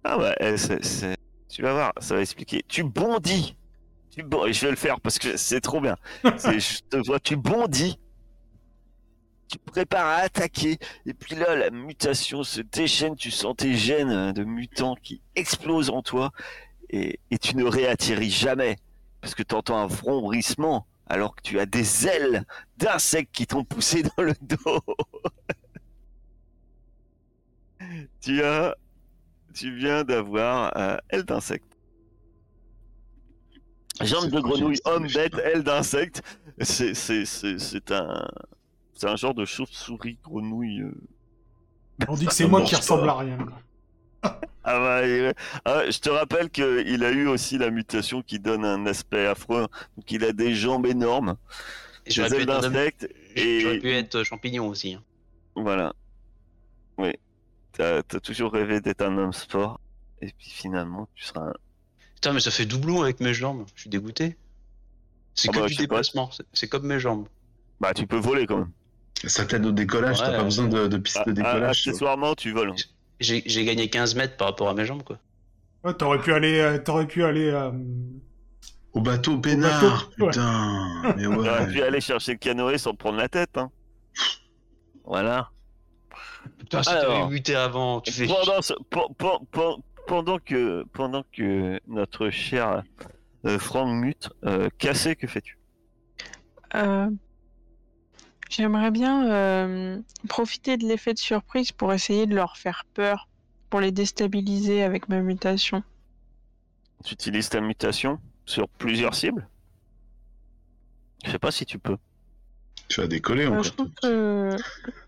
Ah c'est- tu vas voir, ça va expliquer. Tu bondis. Tu bon, je vais le faire parce que c'est trop bien. C'est, je te vois, tu bondis. Tu prépares à attaquer. Et puis là, la mutation se déchaîne. Tu sens tes gènes euh, de mutant qui explosent en toi. Et, et tu ne réatterris jamais. Parce que tu entends un vrombrissement alors que tu as des ailes d'insectes qui t'ont poussé dans le dos. tu as tu viens d'avoir euh, aile d'insecte. Jambes C'est de grenouille, homme, bête, aile d'insecte. C'est, c'est, c'est, c'est un, c'est un genre de chauve-souris grenouille. euh. On dit que c'est moi qui pas. ressemble à rien. Ah bah, ah, je te rappelle qu'il a eu aussi la mutation qui donne un aspect affreux. Donc il a des jambes énormes, Et des J'aurais pu, ailes être un homme- d'insecte et j'aurais pu être champignon aussi. hein. voilà. Oui. T'as, toujours rêvé d'être un homme sport. Et puis finalement, tu seras un, Putain, mais ça fait doublon avec mes jambes. Je suis dégoûté. C'est Ah que bah, du déplacement. C'est- comme mes jambes. Bah, tu peux voler quand même. Ça t'aide au décollage, t'as pas besoin de, de Ah, piste de ah, décollage. tu vois. accessoirement, tu voles. J'ai gagné 15 mètres par rapport à mes jambes, quoi. Ouais, t'aurais pu aller, euh, t'aurais pu aller. euh, Au bateau peinard, bateau, ouais. putain. T'aurais pu aller chercher le canoë sans prendre la tête. Hein. Voilà. Putain, si Alors. t'avais muté avant, tu fais. Pendant, ce- pendant que pendant que notre cher euh, Franck mute, euh, cassé, que fais-tu? Euh, J'aimerais bien euh, profiter de l'effet de surprise pour essayer de leur faire peur, pour les déstabiliser avec ma mutation. Tu utilises ta mutation sur plusieurs cibles? Je sais pas si tu peux. Tu vas décoller Euh, encore. je, crois que...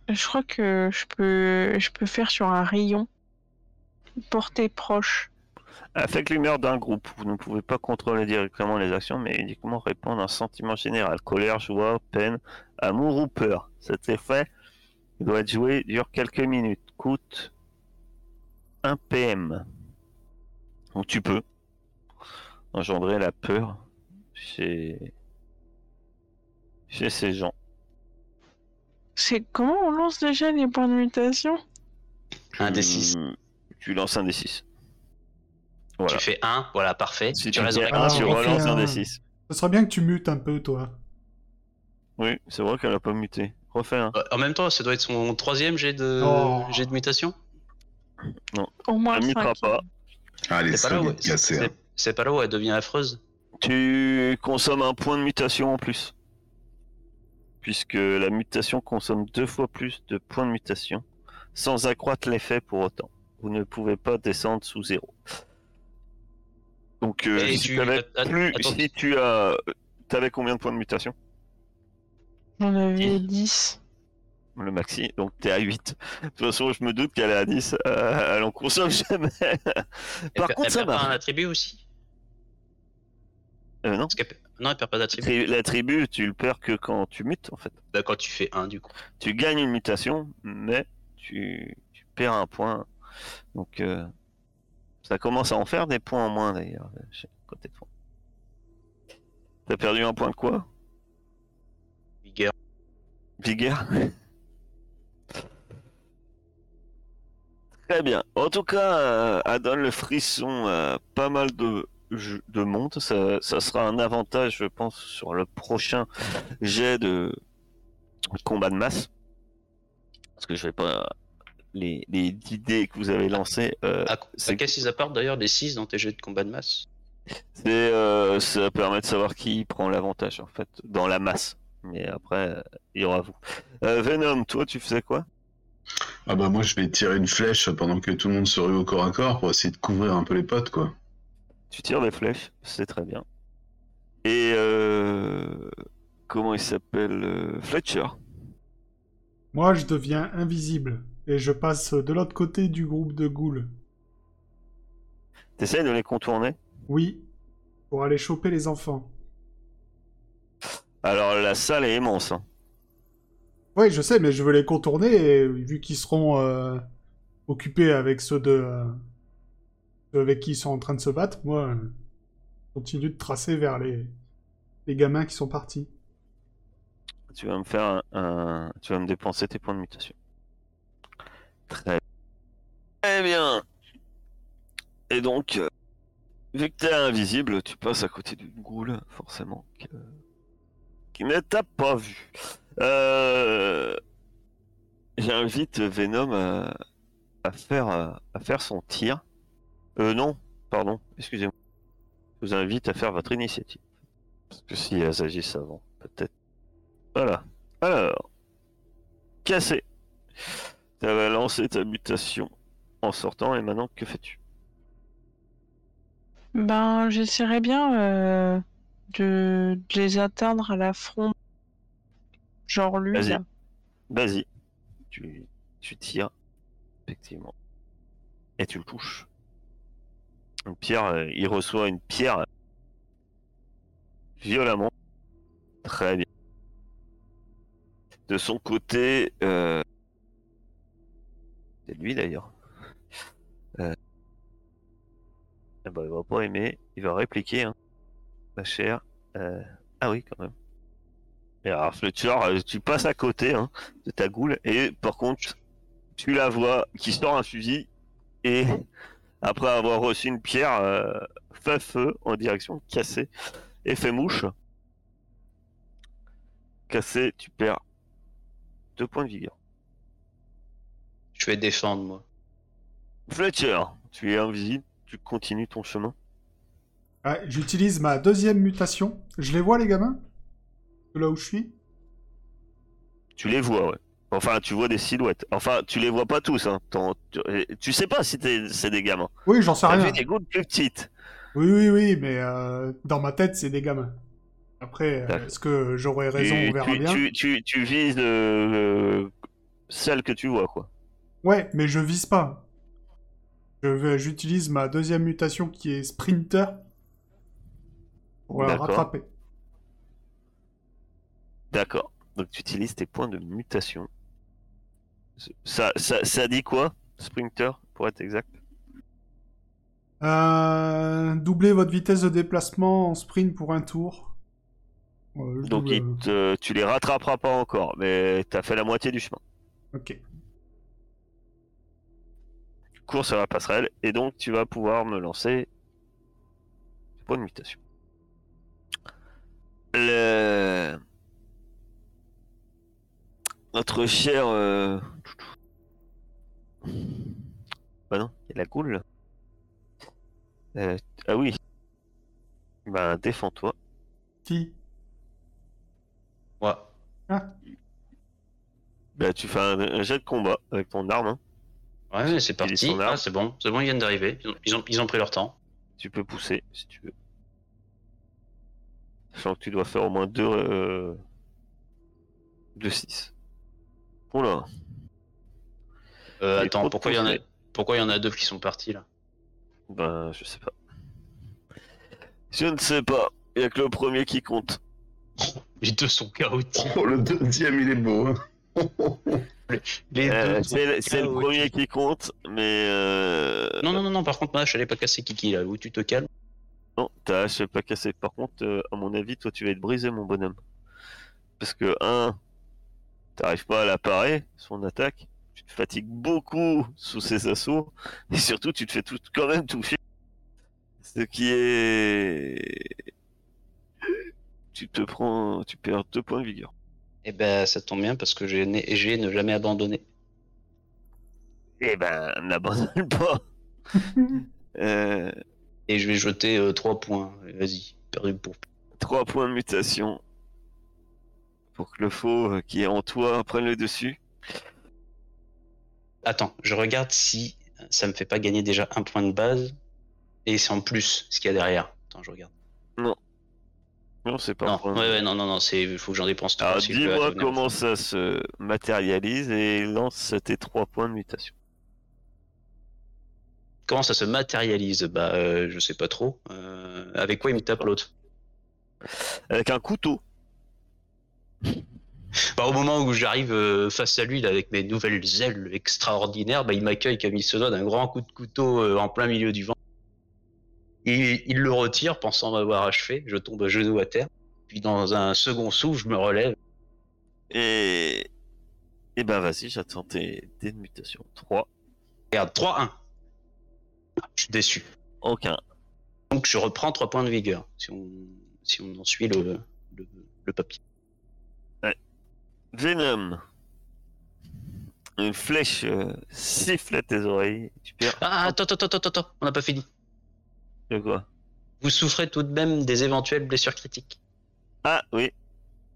je crois que je peux, je peux faire sur un rayon, portée proche. Avec l'humeur d'un groupe, vous ne pouvez pas contrôler directement les actions, mais uniquement répondre à un sentiment général. Colère, joie, peine, amour ou peur. Cet effet doit être joué, dure quelques minutes, coûte 1 PM. Donc tu peux engendrer la peur chez, chez ces gens. C'est comment on lance déjà les points de mutation Un des 6. Hmm, Tu lances un des 6. Voilà. Tu fais 1, voilà, parfait. Si tu tu un, Ah, tu relances un un- des 6. Ce serait bien que tu mutes un peu, toi. Oui, c'est vrai qu'elle a pas muté. Refais un. Euh, En même temps, ça doit être son troisième jet de, Oh. jet de mutation? Au moins Elle mutera cinq. pas. Ah, pas, hein. c'est pas là où elle devient affreuse. Tu consommes un point de mutation en plus. Puisque la mutation consomme deux fois plus de points de mutation, sans accroître l'effet pour autant. Vous ne pouvez pas descendre sous zéro. Donc, euh, si tu- t'avais att- plus, si tu as, t'avais combien de points de mutation? J'en avais Si. 10. Le maxi, donc t'es à 8. De toute façon, je me doute qu'elle est à 10. euh, elle en consomme jamais. Elle Par per- contre, elle ça marche. un attribut aussi? Euh, non, Parce Non, elle perd pas d'attribut. Tri- l'attribut, tu le perds que quand tu mutes, en fait. Bah, quand tu fais un, du coup. Tu gagnes une mutation, mais tu, tu perds un point. Donc, euh, ça commence à en faire des points en moins, d'ailleurs, euh, côté de. T'as perdu un point de quoi? Vigueur. Vigueur Très bien. En tout cas, euh, donne le frisson à pas mal de, de monde. Ça, ça sera un avantage, je pense, sur le prochain jet de combat de masse. Parce que je vais pas. Les, les idées que vous avez lancées, euh, À, c'est- à qu'est-ce qu'ils apportent d'ailleurs des 6 dans tes jeux de combat de masse? C'est, euh, ça permet de savoir qui prend l'avantage, en fait, dans la masse. Mais après, euh, il y aura vous. Euh, Venom, toi, tu faisais quoi? Ah bah moi je vais tirer une flèche pendant que tout le monde se rue au corps à corps pour essayer de couvrir un peu les potes quoi. Tu tires des flèches, c'est très bien. Et euh, comment il s'appelle euh, Fletcher. Moi, je deviens invisible et je passe de l'autre côté du groupe de ghouls. T'essayes de les contourner? Oui, pour aller choper les enfants. Alors la salle est immense. hein. Oui, je sais, mais je veux les contourner et vu qu'ils seront euh, occupés avec ceux de euh, avec qui ils sont en train de se battre, moi, euh, je continue de tracer vers les les gamins qui sont partis. Tu vas me faire un, tu vas me dépenser tes points de mutation. Très, très bien. Et donc, euh, vu que t'es invisible, tu passes à côté d'une goule, forcément, que- qui ne t'a pas vu. Euh, J'invite Venom à, faire à faire son tir. Euh non, pardon, excusez-moi. Je vous invite à faire votre initiative. Parce que si elles agissent avant, peut-être. Voilà. Alors, cassé. Tu vas lancer ta mutation en sortant et maintenant que fais-tu? Ben, j'essaierai bien euh, de, de les atteindre à la front. Genre lui, Vas-y. Vas-y. Tu, tu tires. Effectivement. Et tu le touches. Pierre, euh, il reçoit une pierre violemment. Très bien. De son côté, euh... c'est lui d'ailleurs. Euh... ben, il va pas aimer, il va répliquer, hein. Ma chère. Euh... Ah oui, quand même. Et alors, Fletcher, euh, tu passes à côté hein, de ta goule, et par contre, tu la vois qui sort un fusil, et après avoir reçu une pierre, euh, fait feu en direction de Cassé, et fait mouche. Cassé, tu perds deux points de vigueur. Je vais défendre, moi. Fletcher, tu es invisible, tu continues ton chemin. Ah, J'utilise ma deuxième mutation. Je les vois les gamins? De là où je suis? Tu les vois, ouais. Enfin, tu vois des silhouettes. Enfin, tu les vois pas tous, hein. Tu, sais pas si c'est des gamins. Oui, j'en sais rien. vu des gouttes plus petites. Oui, oui, oui, mais euh, dans ma tête, c'est des gamins. Après, euh, est-ce que j'aurais raison tu, On verra tu, bien. tu, tu, tu vises euh, celle que tu vois, quoi. Ouais, mais je vise pas. J'utilise ma deuxième mutation qui est Sprinter pour la rattraper. D'accord. Donc tu utilises tes points de mutation. Ça, ça, ça dit quoi, Sprinter, pour être exact? Euh, doublez votre vitesse de déplacement en sprint pour un tour. Donc double- il te- tu les rattraperas pas encore, mais t'as fait la moitié du chemin. Ok. Tu cours sur la passerelle, et donc tu vas pouvoir me lancer tes points de mutation. Le... Notre cher... euh, Bah non, il y a la goule. là. Euh, Ah oui. Bah défends-toi. Qui? Moi. Ah, Bah tu fais un, un jet de combat avec ton arme. hein. Ouais, c'est parti. Ah, c'est bon, c'est bon, ils viennent d'arriver. Ils ont, ils, ont, ils ont pris leur temps. Tu peux pousser si tu veux. Sachant que tu dois faire au moins deux, euh, De 6. Oula. Euh, est attends, pourquoi il y en a, touché. pourquoi il y en a deux qui sont partis là Ben, je sais pas. Je ne sais pas. Il y a que le premier qui compte. Les deux sont chaotiques. Oh, le deuxième, il est beau. hein. Les Euh, deux sont c'est c'est le premier qui compte, mais euh... Non, non, non, non, par contre, moi, je n'allais pas casser Kiki là, où tu te calmes. Non, ta hache est pas cassée. Par contre, euh, à mon avis, toi, tu vas être brisé, mon bonhomme. Parce que, un, t'arrives pas à la parer, son attaque. Tu te fatigues beaucoup sous ses assauts. Et surtout, tu te fais tout, quand même toucher. Ce qui est... Tu te prends... Tu perds deux points de vigueur. Eh ben, ça tombe bien parce que j'ai ne jamais abandonné. Eh ben, n'abandonne pas. euh, Et je vais jeter 3 points. Vas-y, perdu pour. 3 points de mutation. Pour que le faux euh, qui est en toi prenne le dessus. Attends, je regarde si ça me fait pas gagner déjà un point de base. Et c'est en plus ce qu'il y a derrière. Attends, je regarde. Non, c'est pas Non, ouais, ouais, non, non, non, c'est, il faut que j'en dépense trois. Si veux dis-moi comment ça se matérialise et lance tes 3 points de mutation. Comment ça se matérialise? Bah, euh, je sais pas trop. Euh, avec quoi il me tape l'autre? Avec un couteau. Bah, au moment où j'arrive euh, face à lui là, avec mes nouvelles ailes extraordinaires, bah, il m'accueille comme il se doit d'un grand coup de couteau euh, en plein milieu du vent. Et il le retire, pensant m'avoir achevé. Je tombe à genoux à terre. Puis dans un second souffle, je me relève. Et. Et ben vas-y, j'attends tes dés de mutation. 3. Regarde, 3-1. Ah, Je suis déçu. Aucun. Donc je reprends 3 points de vigueur, si on, si on en suit le, le, le papier. Venom. Une flèche euh, siffle tes oreilles. Tu perds. Ah, attends, attends, attends, attends, on n'a pas fini. De quoi? Vous souffrez tout de même des éventuelles blessures critiques. Ah oui.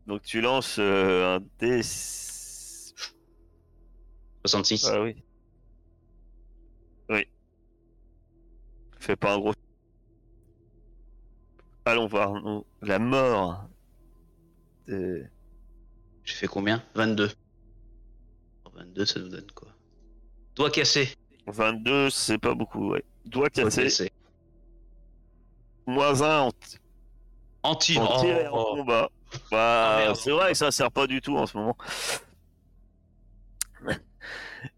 Donc tu lances euh, un dé. 66. Ah oui. Oui. Fais pas un gros. Allons voir nous. La mort. De... J'ai fait combien? 22. 22, ça nous donne quoi? Doigt cassé. 22, c'est pas beaucoup, ouais. Doigt cassé. cassé. Moins 1 en, tir. en tir et en Oh. combat. Ah, Bah, merde. c'est vrai que ça sert pas du tout en ce moment.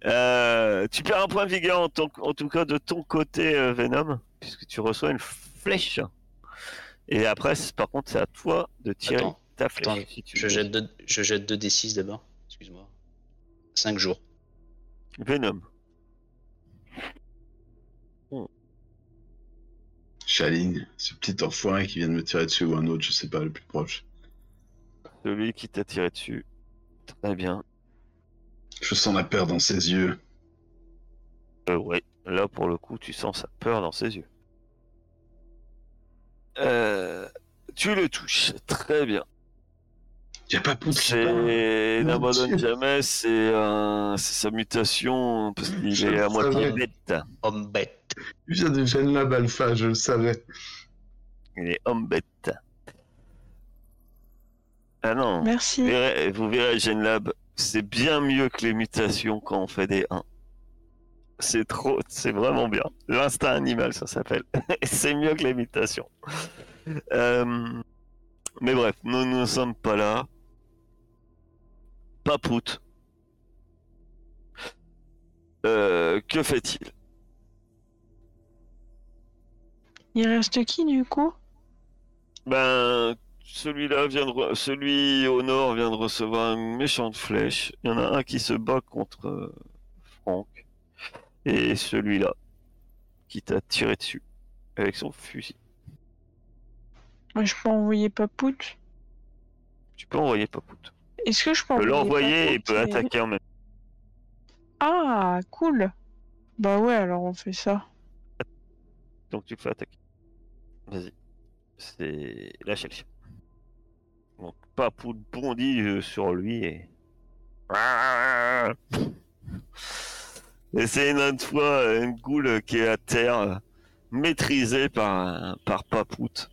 Euh, tu perds un point de vigueur en, ton- en tout cas de ton côté euh, Venom, puisque tu reçois une flèche. Et après, par contre, c'est à toi de tirer Attends, ta flèche. attends, si tu je veux. jette, deux, je jette 2 D6 d'abord. Excuse-moi. 5 jours. Venom. Chaline, ce petit enfoiré qui vient de me tirer dessus ou un autre, je sais pas, le plus proche. Celui qui t'a tiré dessus. Très bien. Je sens la peur dans ses yeux. Euh, ouais, là pour le coup, tu sens sa peur dans ses yeux. Euh, tu le touches, très bien. Y a pas. C'est n'abandonne Dieu. jamais, c'est un... c'est sa mutation parce qu'il est à moitié bête. Homme bête. Il vient de Genlab Alpha, je le savais. Il est homme bête. Ah non, vous Merci. verrez, vous verrez Genlab, c'est bien mieux que les mutations quand on fait des 1. C'est trop, c'est vraiment bien. L'instinct animal, ça s'appelle. c'est mieux que les mutations. Euh, Mais bref, nous ne sommes pas là. Papout. Euh, que fait-il? Il reste qui du coup? Ben, celui-là vient de, celui au nord vient de recevoir une méchante flèche. Il y en a un qui se bat contre euh, Franck et celui-là qui t'a tiré dessus avec son fusil. Je peux envoyer Papout. Tu peux envoyer Papout. Est-ce que je peux peux l'envoyer et peut attaquer en même. Ah, cool. Bah ouais, alors on fait ça. Donc tu fais attaquer. Vas-y. C'est lâchez le chien. Donc Papout bondit euh, sur lui et. Et c'est une autre fois euh, une goule qui est à terre, euh, maîtrisée par, par Papout.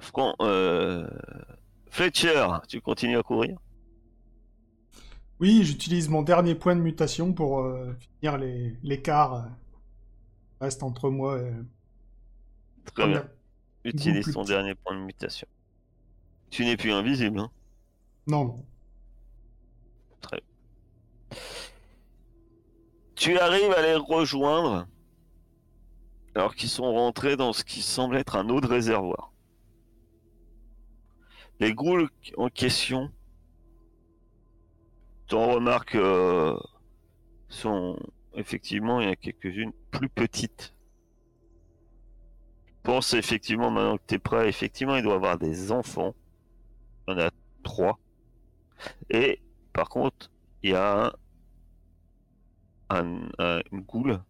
Fran- euh, Fletcher, tu continues à courir? Oui, j'utilise mon dernier point de mutation pour euh, finir les- l'écart. euh, reste entre moi et. Très bien. Utilise ton petit. dernier point de mutation. Tu n'es plus invisible. Hein? Non, non. Tu arrives à les rejoindre alors qu'ils sont rentrés dans ce qui semble être un autre réservoir. Les ghouls en question, t'en remarques, euh, sont effectivement, il y a quelques-unes plus petites. Je pense effectivement, maintenant que tu es prêt, effectivement, il doit avoir des enfants. Il y en a trois. Et par contre, il y a un- une goule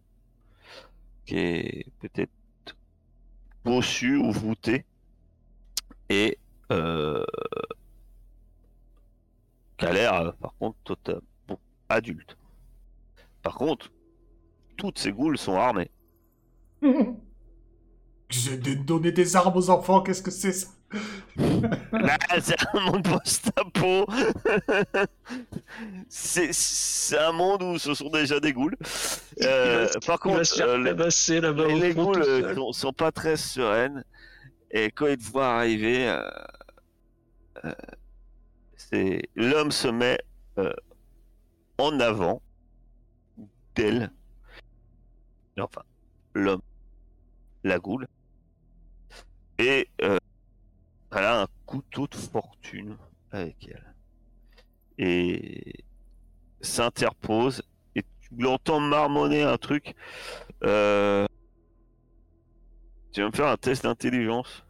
qui est peut-être bossu ou voûté et euh, qui a l'air euh, par contre total, bon, adulte. Par contre, toutes ces goules sont armées. J'ai de donner des armes aux enfants, qu'est-ce que c'est ça Ah, c'est un monde post-apo. c'est un monde où ce sont déjà des ghouls. Euh, par contre, euh, les, les ghouls euh, sont, sont pas très sereines. Et quand ils te voient arriver, euh, euh, c'est l'homme se met euh, en avant d'elle. Enfin, l'homme, la goule. Et euh, elle a un couteau de fortune avec elle. Et s'interpose. Et tu l'entends marmonner un truc. Euh... Tu vas me faire un test d'intelligence.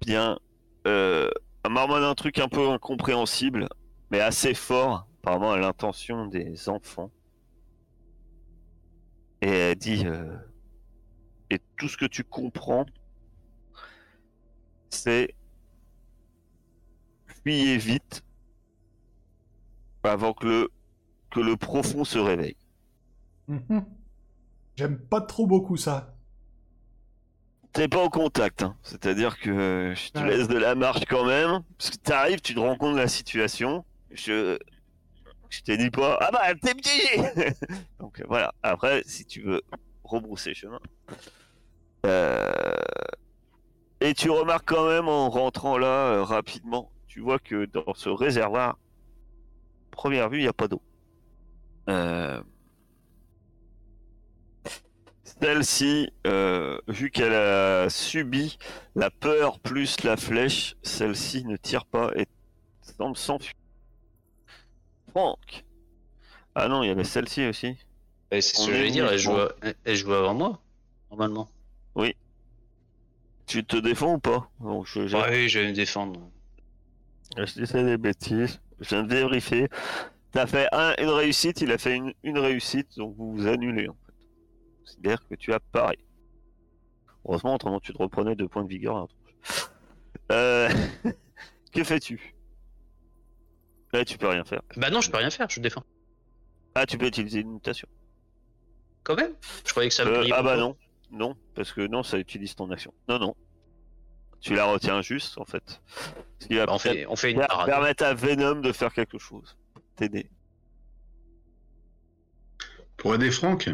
Bien. Euh... Marmonne un truc un peu incompréhensible, mais assez fort, apparemment à l'intention des enfants. Et elle dit. euh, Et tout ce que tu comprends, c'est. Fuyez vite avant que le, que le profond se réveille. J'aime pas trop beaucoup ça. T'es pas au contact, hein. c'est-à-dire que je te laisse de la marche quand même, parce que t'arrives, tu te rends compte de la situation. Je, je t'ai dit pas, ah bah t'es piégé. Donc euh, voilà. Après, si tu veux rebrousser chemin, Euh, et tu remarques quand même en rentrant là euh, rapidement, tu vois que dans ce réservoir, première vue, il n'y a pas d'eau. Euh, Celle-ci, euh, vu qu'elle a subi la peur plus la flèche, celle-ci ne tire pas et semble s'enfuir. Franck Ah non, il y avait celle-ci aussi. Ouais, c'est ce que j'allais dire, elle joue, elle- avant moi, normalement. Tu te défends ou pas? Bon, je, je, oui, je vais me défendre. je disais des bêtises. Je viens de vérifier. T'as fait un, une réussite, il a fait une, une réussite, donc vous vous annulez en C'est-à-dire que tu as pareil. Heureusement, autrement tu te reprenais deux points de vigueur. à la tronche. Euh... que fais-tu? Là, tu peux rien faire. Bah non, je peux rien faire, je défends. Ah, tu peux utiliser une mutation. Quand même? Je croyais que ça me Euh, ah bah non, non, parce que non, ça utilise ton action. Non, non. Tu la retiens juste, en fait. Ce qui va Bah, on, fait, on fait une parade. permettre à Venom de faire quelque chose. T'aider. Pour aider Franck,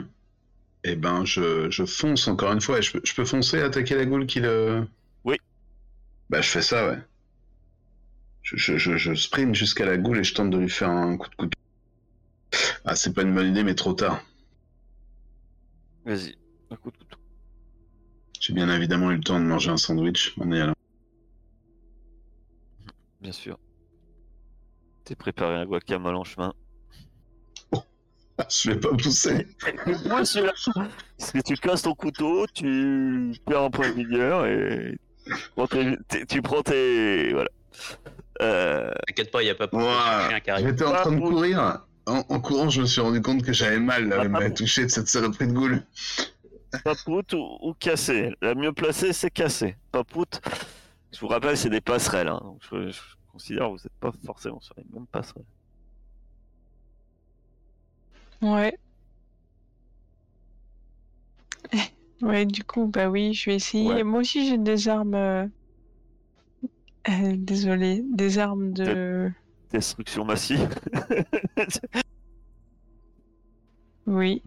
eh ben, je, je fonce encore une fois. Et je, peux- je peux foncer, attaquer la goule qui le. Oui. Bah, je fais ça, ouais. Je, je, sprint jusqu'à la goule et je tente de lui faire un coup de couteau. Ah, c'est pas une bonne idée, mais trop tard. Vas-y, un coup de couteau. J'ai bien évidemment eu le temps de manger un sandwich en y allant. Bien sûr. T'es préparé un guacamole en chemin. Je vais pas pousser. Moi, celui-là. Parce que tu casses ton couteau, tu perds un point de vigueur et tu prends tes- tes- tu prends tes. Voilà. Euh, T'inquiète pas, il n'y a pas chien qui arrive. J'étais en train de courir. En, en courant, je me suis rendu compte que j'avais mal là, elle m'a touché de cette saloperie de goule. Papoute ou, ou cassé. La mieux placée, c'est cassé. Papoute, je vous rappelle, c'est des passerelles. hein. Donc je, je considère que vous n'êtes pas forcément sur les mêmes passerelles. Ouais. Ouais, du coup, bah oui, je vais essayer. Ouais. Moi aussi, j'ai des armes. euh, euh, désolé, des armes de. Destruction massive. Oui.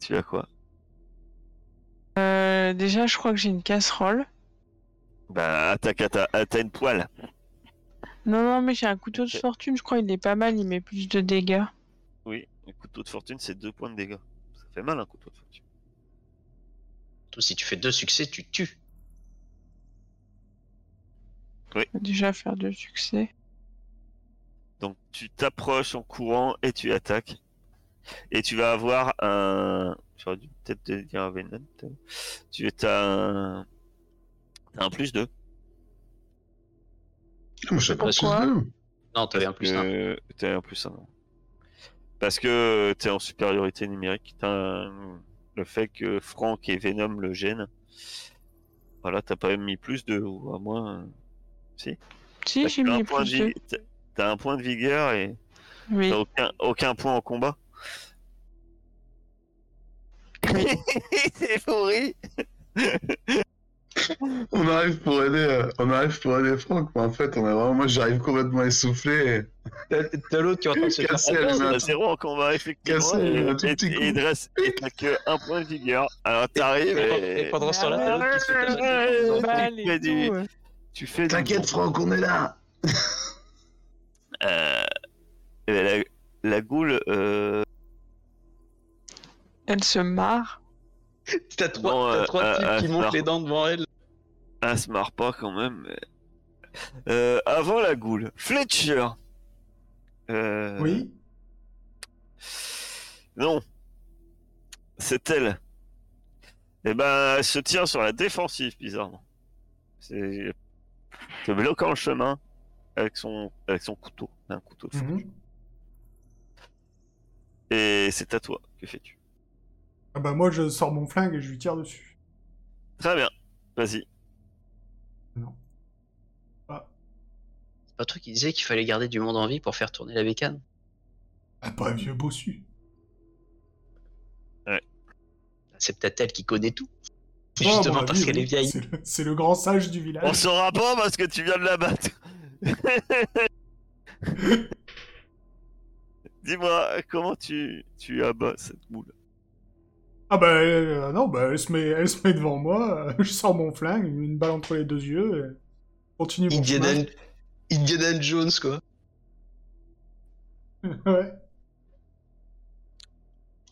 tu as quoi? Euh, déjà, je crois que j'ai une casserole. Bah, attaque à ta, à ta une poêle. Non, non, mais j'ai un couteau de fortune, je crois il est pas mal, il met plus de dégâts. Oui, un couteau de fortune, c'est deux points de dégâts. Ça fait mal un couteau de fortune. Surtout si tu fais deux succès, tu tues. Va déjà faire deux succès. Donc tu t'approches en courant et tu attaques. Et tu vas avoir un. J'aurais dû peut-être te dire un Venom. Tu as un. T'as un plus 2. Ah, Moi, j'avais pas Pourquoi plus deux. Non, t'avais un plus un. Euh, T'as un plus 1. Parce que t'es en supériorité numérique. Le fait que Franck et Venom le gênent. Voilà, t'as pas mis plus 2 ou à moins. euh, Si. Si, j'ai mis plus de vi- t'as- T'as un point de vigueur et Oui, t'as aucun, aucun point en combat. oui. C'est pourri. On arrive pour aider, euh, on arrive pour aider Franck, mais en fait, on a vraiment, moi, j'arrive complètement essoufflé. T'as t'as l'autre qui est en train de se faire T'as m'a- zéro en combat, effectivement. Cassé, et, un tout et- petit et il coup. te reste- et t'as que un point de vigueur. Alors t'arrives Et et, pendant ce temps-là, t'as l'autre qui se fait Ouais, casser. ouais, Balle tu fais du- tout, tu fais du- T'inquiète, Franck, on est là. Euh, eh ben, la, la goule, euh, Elle se marre. T'as trois, t'as euh, trois euh, types qui montent les dents devant elle. elle se marre pas quand même. mais- Euh, avant la goule, Fletcher. Euh, Oui. Non. C'est elle. Eh ben, elle se tient sur la défensive, bizarrement. C'est te bloquant le chemin avec son avec son couteau, un couteau de. Mhm. Et c'est à toi. Que fais-tu? Ah bah moi je sors mon flingue et je lui tire dessus. Très bien. Vas-y. Non. Ah, C'est pas toi qui disais qu'il fallait garder du monde en vie pour faire tourner la bécane ah pas un vieux bossu. C'est peut-être elle qui connaît tout. Oh, Justement parce qu'elle oui. est vieille. C'est le, grand sage du village. On saura pas parce que tu viens de la battre. Dis-moi, comment tu, tu abats cette boule Ah bah euh, non, bah elle se met, elle se met devant moi, euh, je sors mon flingue, une balle entre les deux yeux, et continue mon chemin. Indiana, Indiana Jones, quoi. ouais.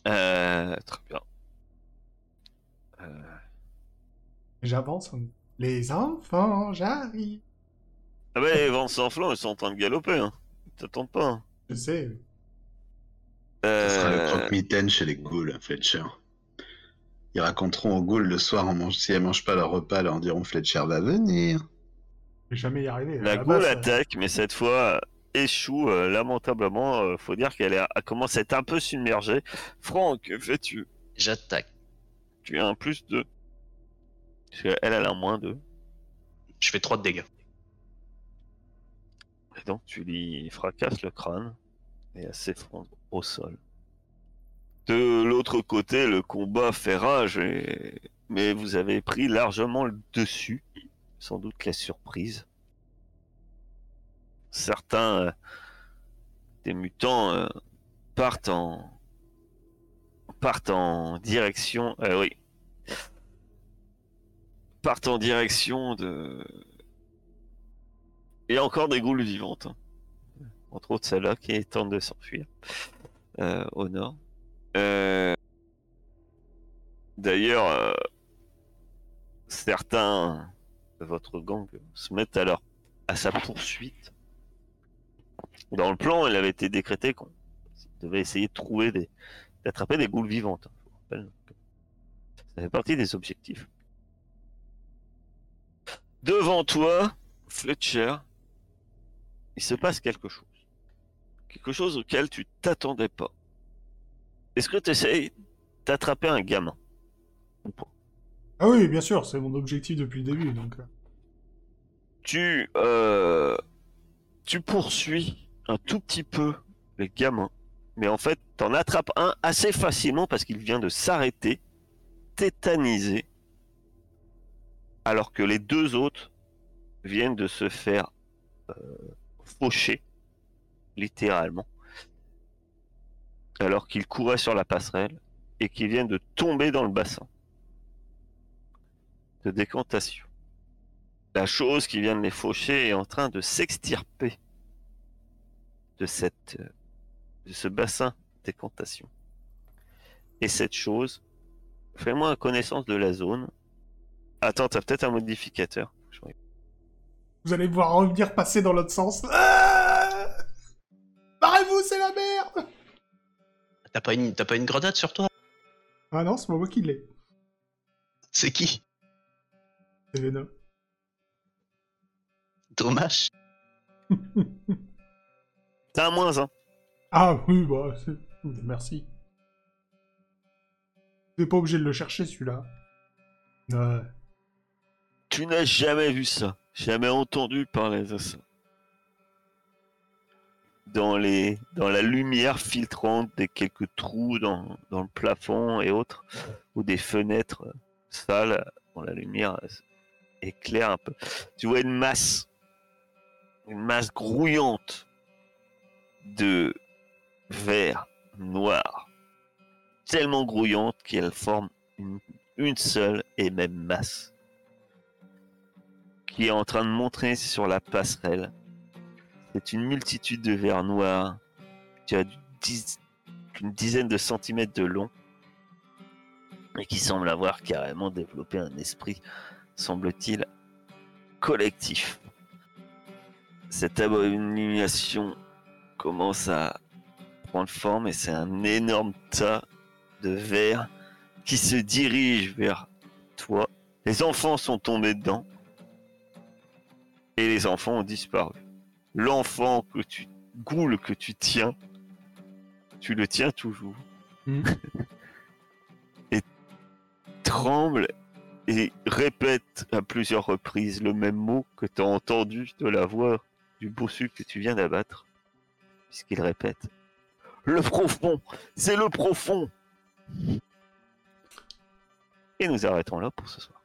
euh, Très bien. Euh, J'avance. on- Les enfants, j'arrive. Ah bah les vents sans flanc, ils sont en train de galoper. Hein. Ils t'attendent pas. hein. Je sais. Ce sera le Euh, croque-mitaine chez les ghouls, Fletcher. Ils raconteront aux ghouls le soir, en mange... si elles mangent pas leur repas, leur diront Fletcher va venir. Je vais jamais y arriver. La la ça- attaque, mais cette fois échoue euh, lamentablement. euh, faut dire qu'elle commence à être un peu submergée. Franck, que fais-tu? J'attaque. Tu as un plus 2. Parce qu'elle, elle a un moins 2. Je fais 3 de dégâts. Et donc tu lui fracasses le crâne et elle s'effondre au sol. De l'autre côté, le combat fait rage, et... mais vous avez pris largement le dessus. Sans doute la surprise. Certains euh, des mutants euh, partent en direction. euh, oui. Partent en direction de a encore des goules vivantes. hein. Entre autres celle-là qui tente de s'enfuir au nord. Euh, D'ailleurs, euh, certains de votre gang se mettent leur, à sa poursuite. Dans le plan, il avait été décrété qu'on devait essayer de trouver des, d'attraper des goules vivantes. je vous. Ça fait partie des objectifs. Devant toi, Fletcher, il se passe quelque chose. Quelque chose auquel tu t'attendais pas. Est-ce que tu essayes d'attraper un gamin Ah oui, bien sûr, c'est mon objectif depuis le début. Donc, euh, tu, euh, tu poursuis un tout petit peu les gamins, mais en fait, t'en attrapes un assez facilement parce qu'il vient de s'arrêter, tétanisé, alors que les deux autres viennent de se faire euh, faucher littéralement, alors qu'il courait sur la passerelle et qu'il vient de tomber dans le bassin de décantation. La chose qui vient de les faucher est en train de s'extirper de cette euh, ce bassin de décantation. Et cette chose, fais-moi connaissance de la zone. Attends, t'as peut-être un modificateur. Vous allez pouvoir revenir passer dans l'autre sens. Ah Barrez-vous, c'est la merde T'as pas une, t'as pas une grenade sur toi? Ah non, c'est moi qui l'ai. C'est qui? C'est Venom. Dommage. T'as un moins un. Ah oui, bah, c'est- merci. T'es pas obligé de le chercher, celui-là. Ouais. Tu n'as jamais vu ça, jamais entendu parler de ça. Dans, les, dans la lumière filtrante des quelques trous dans, dans le plafond et autres, ou des fenêtres sales, dont la lumière éclaire un peu, tu vois une masse, une masse grouillante de verre noir, tellement grouillante qu'elle forme une, une seule et même masse qui est en train de montrer sur la passerelle. C'est une multitude de vers noirs qui a une dizaine de centimètres de long et qui semble avoir carrément développé un esprit, semble-t-il, collectif. Cette abomination commence à prendre forme et c'est un énorme tas de vers qui se dirige vers toi. Les enfants sont tombés dedans et les enfants ont disparu. L'enfant que tu goule que tu tiens, tu le tiens toujours. Mhm. et tremble et répète à plusieurs reprises le même mot que tu as entendu de la voix du bossu que tu viens d'abattre. Puisqu'il répète Le profond C'est le profond Et nous arrêtons là pour ce soir.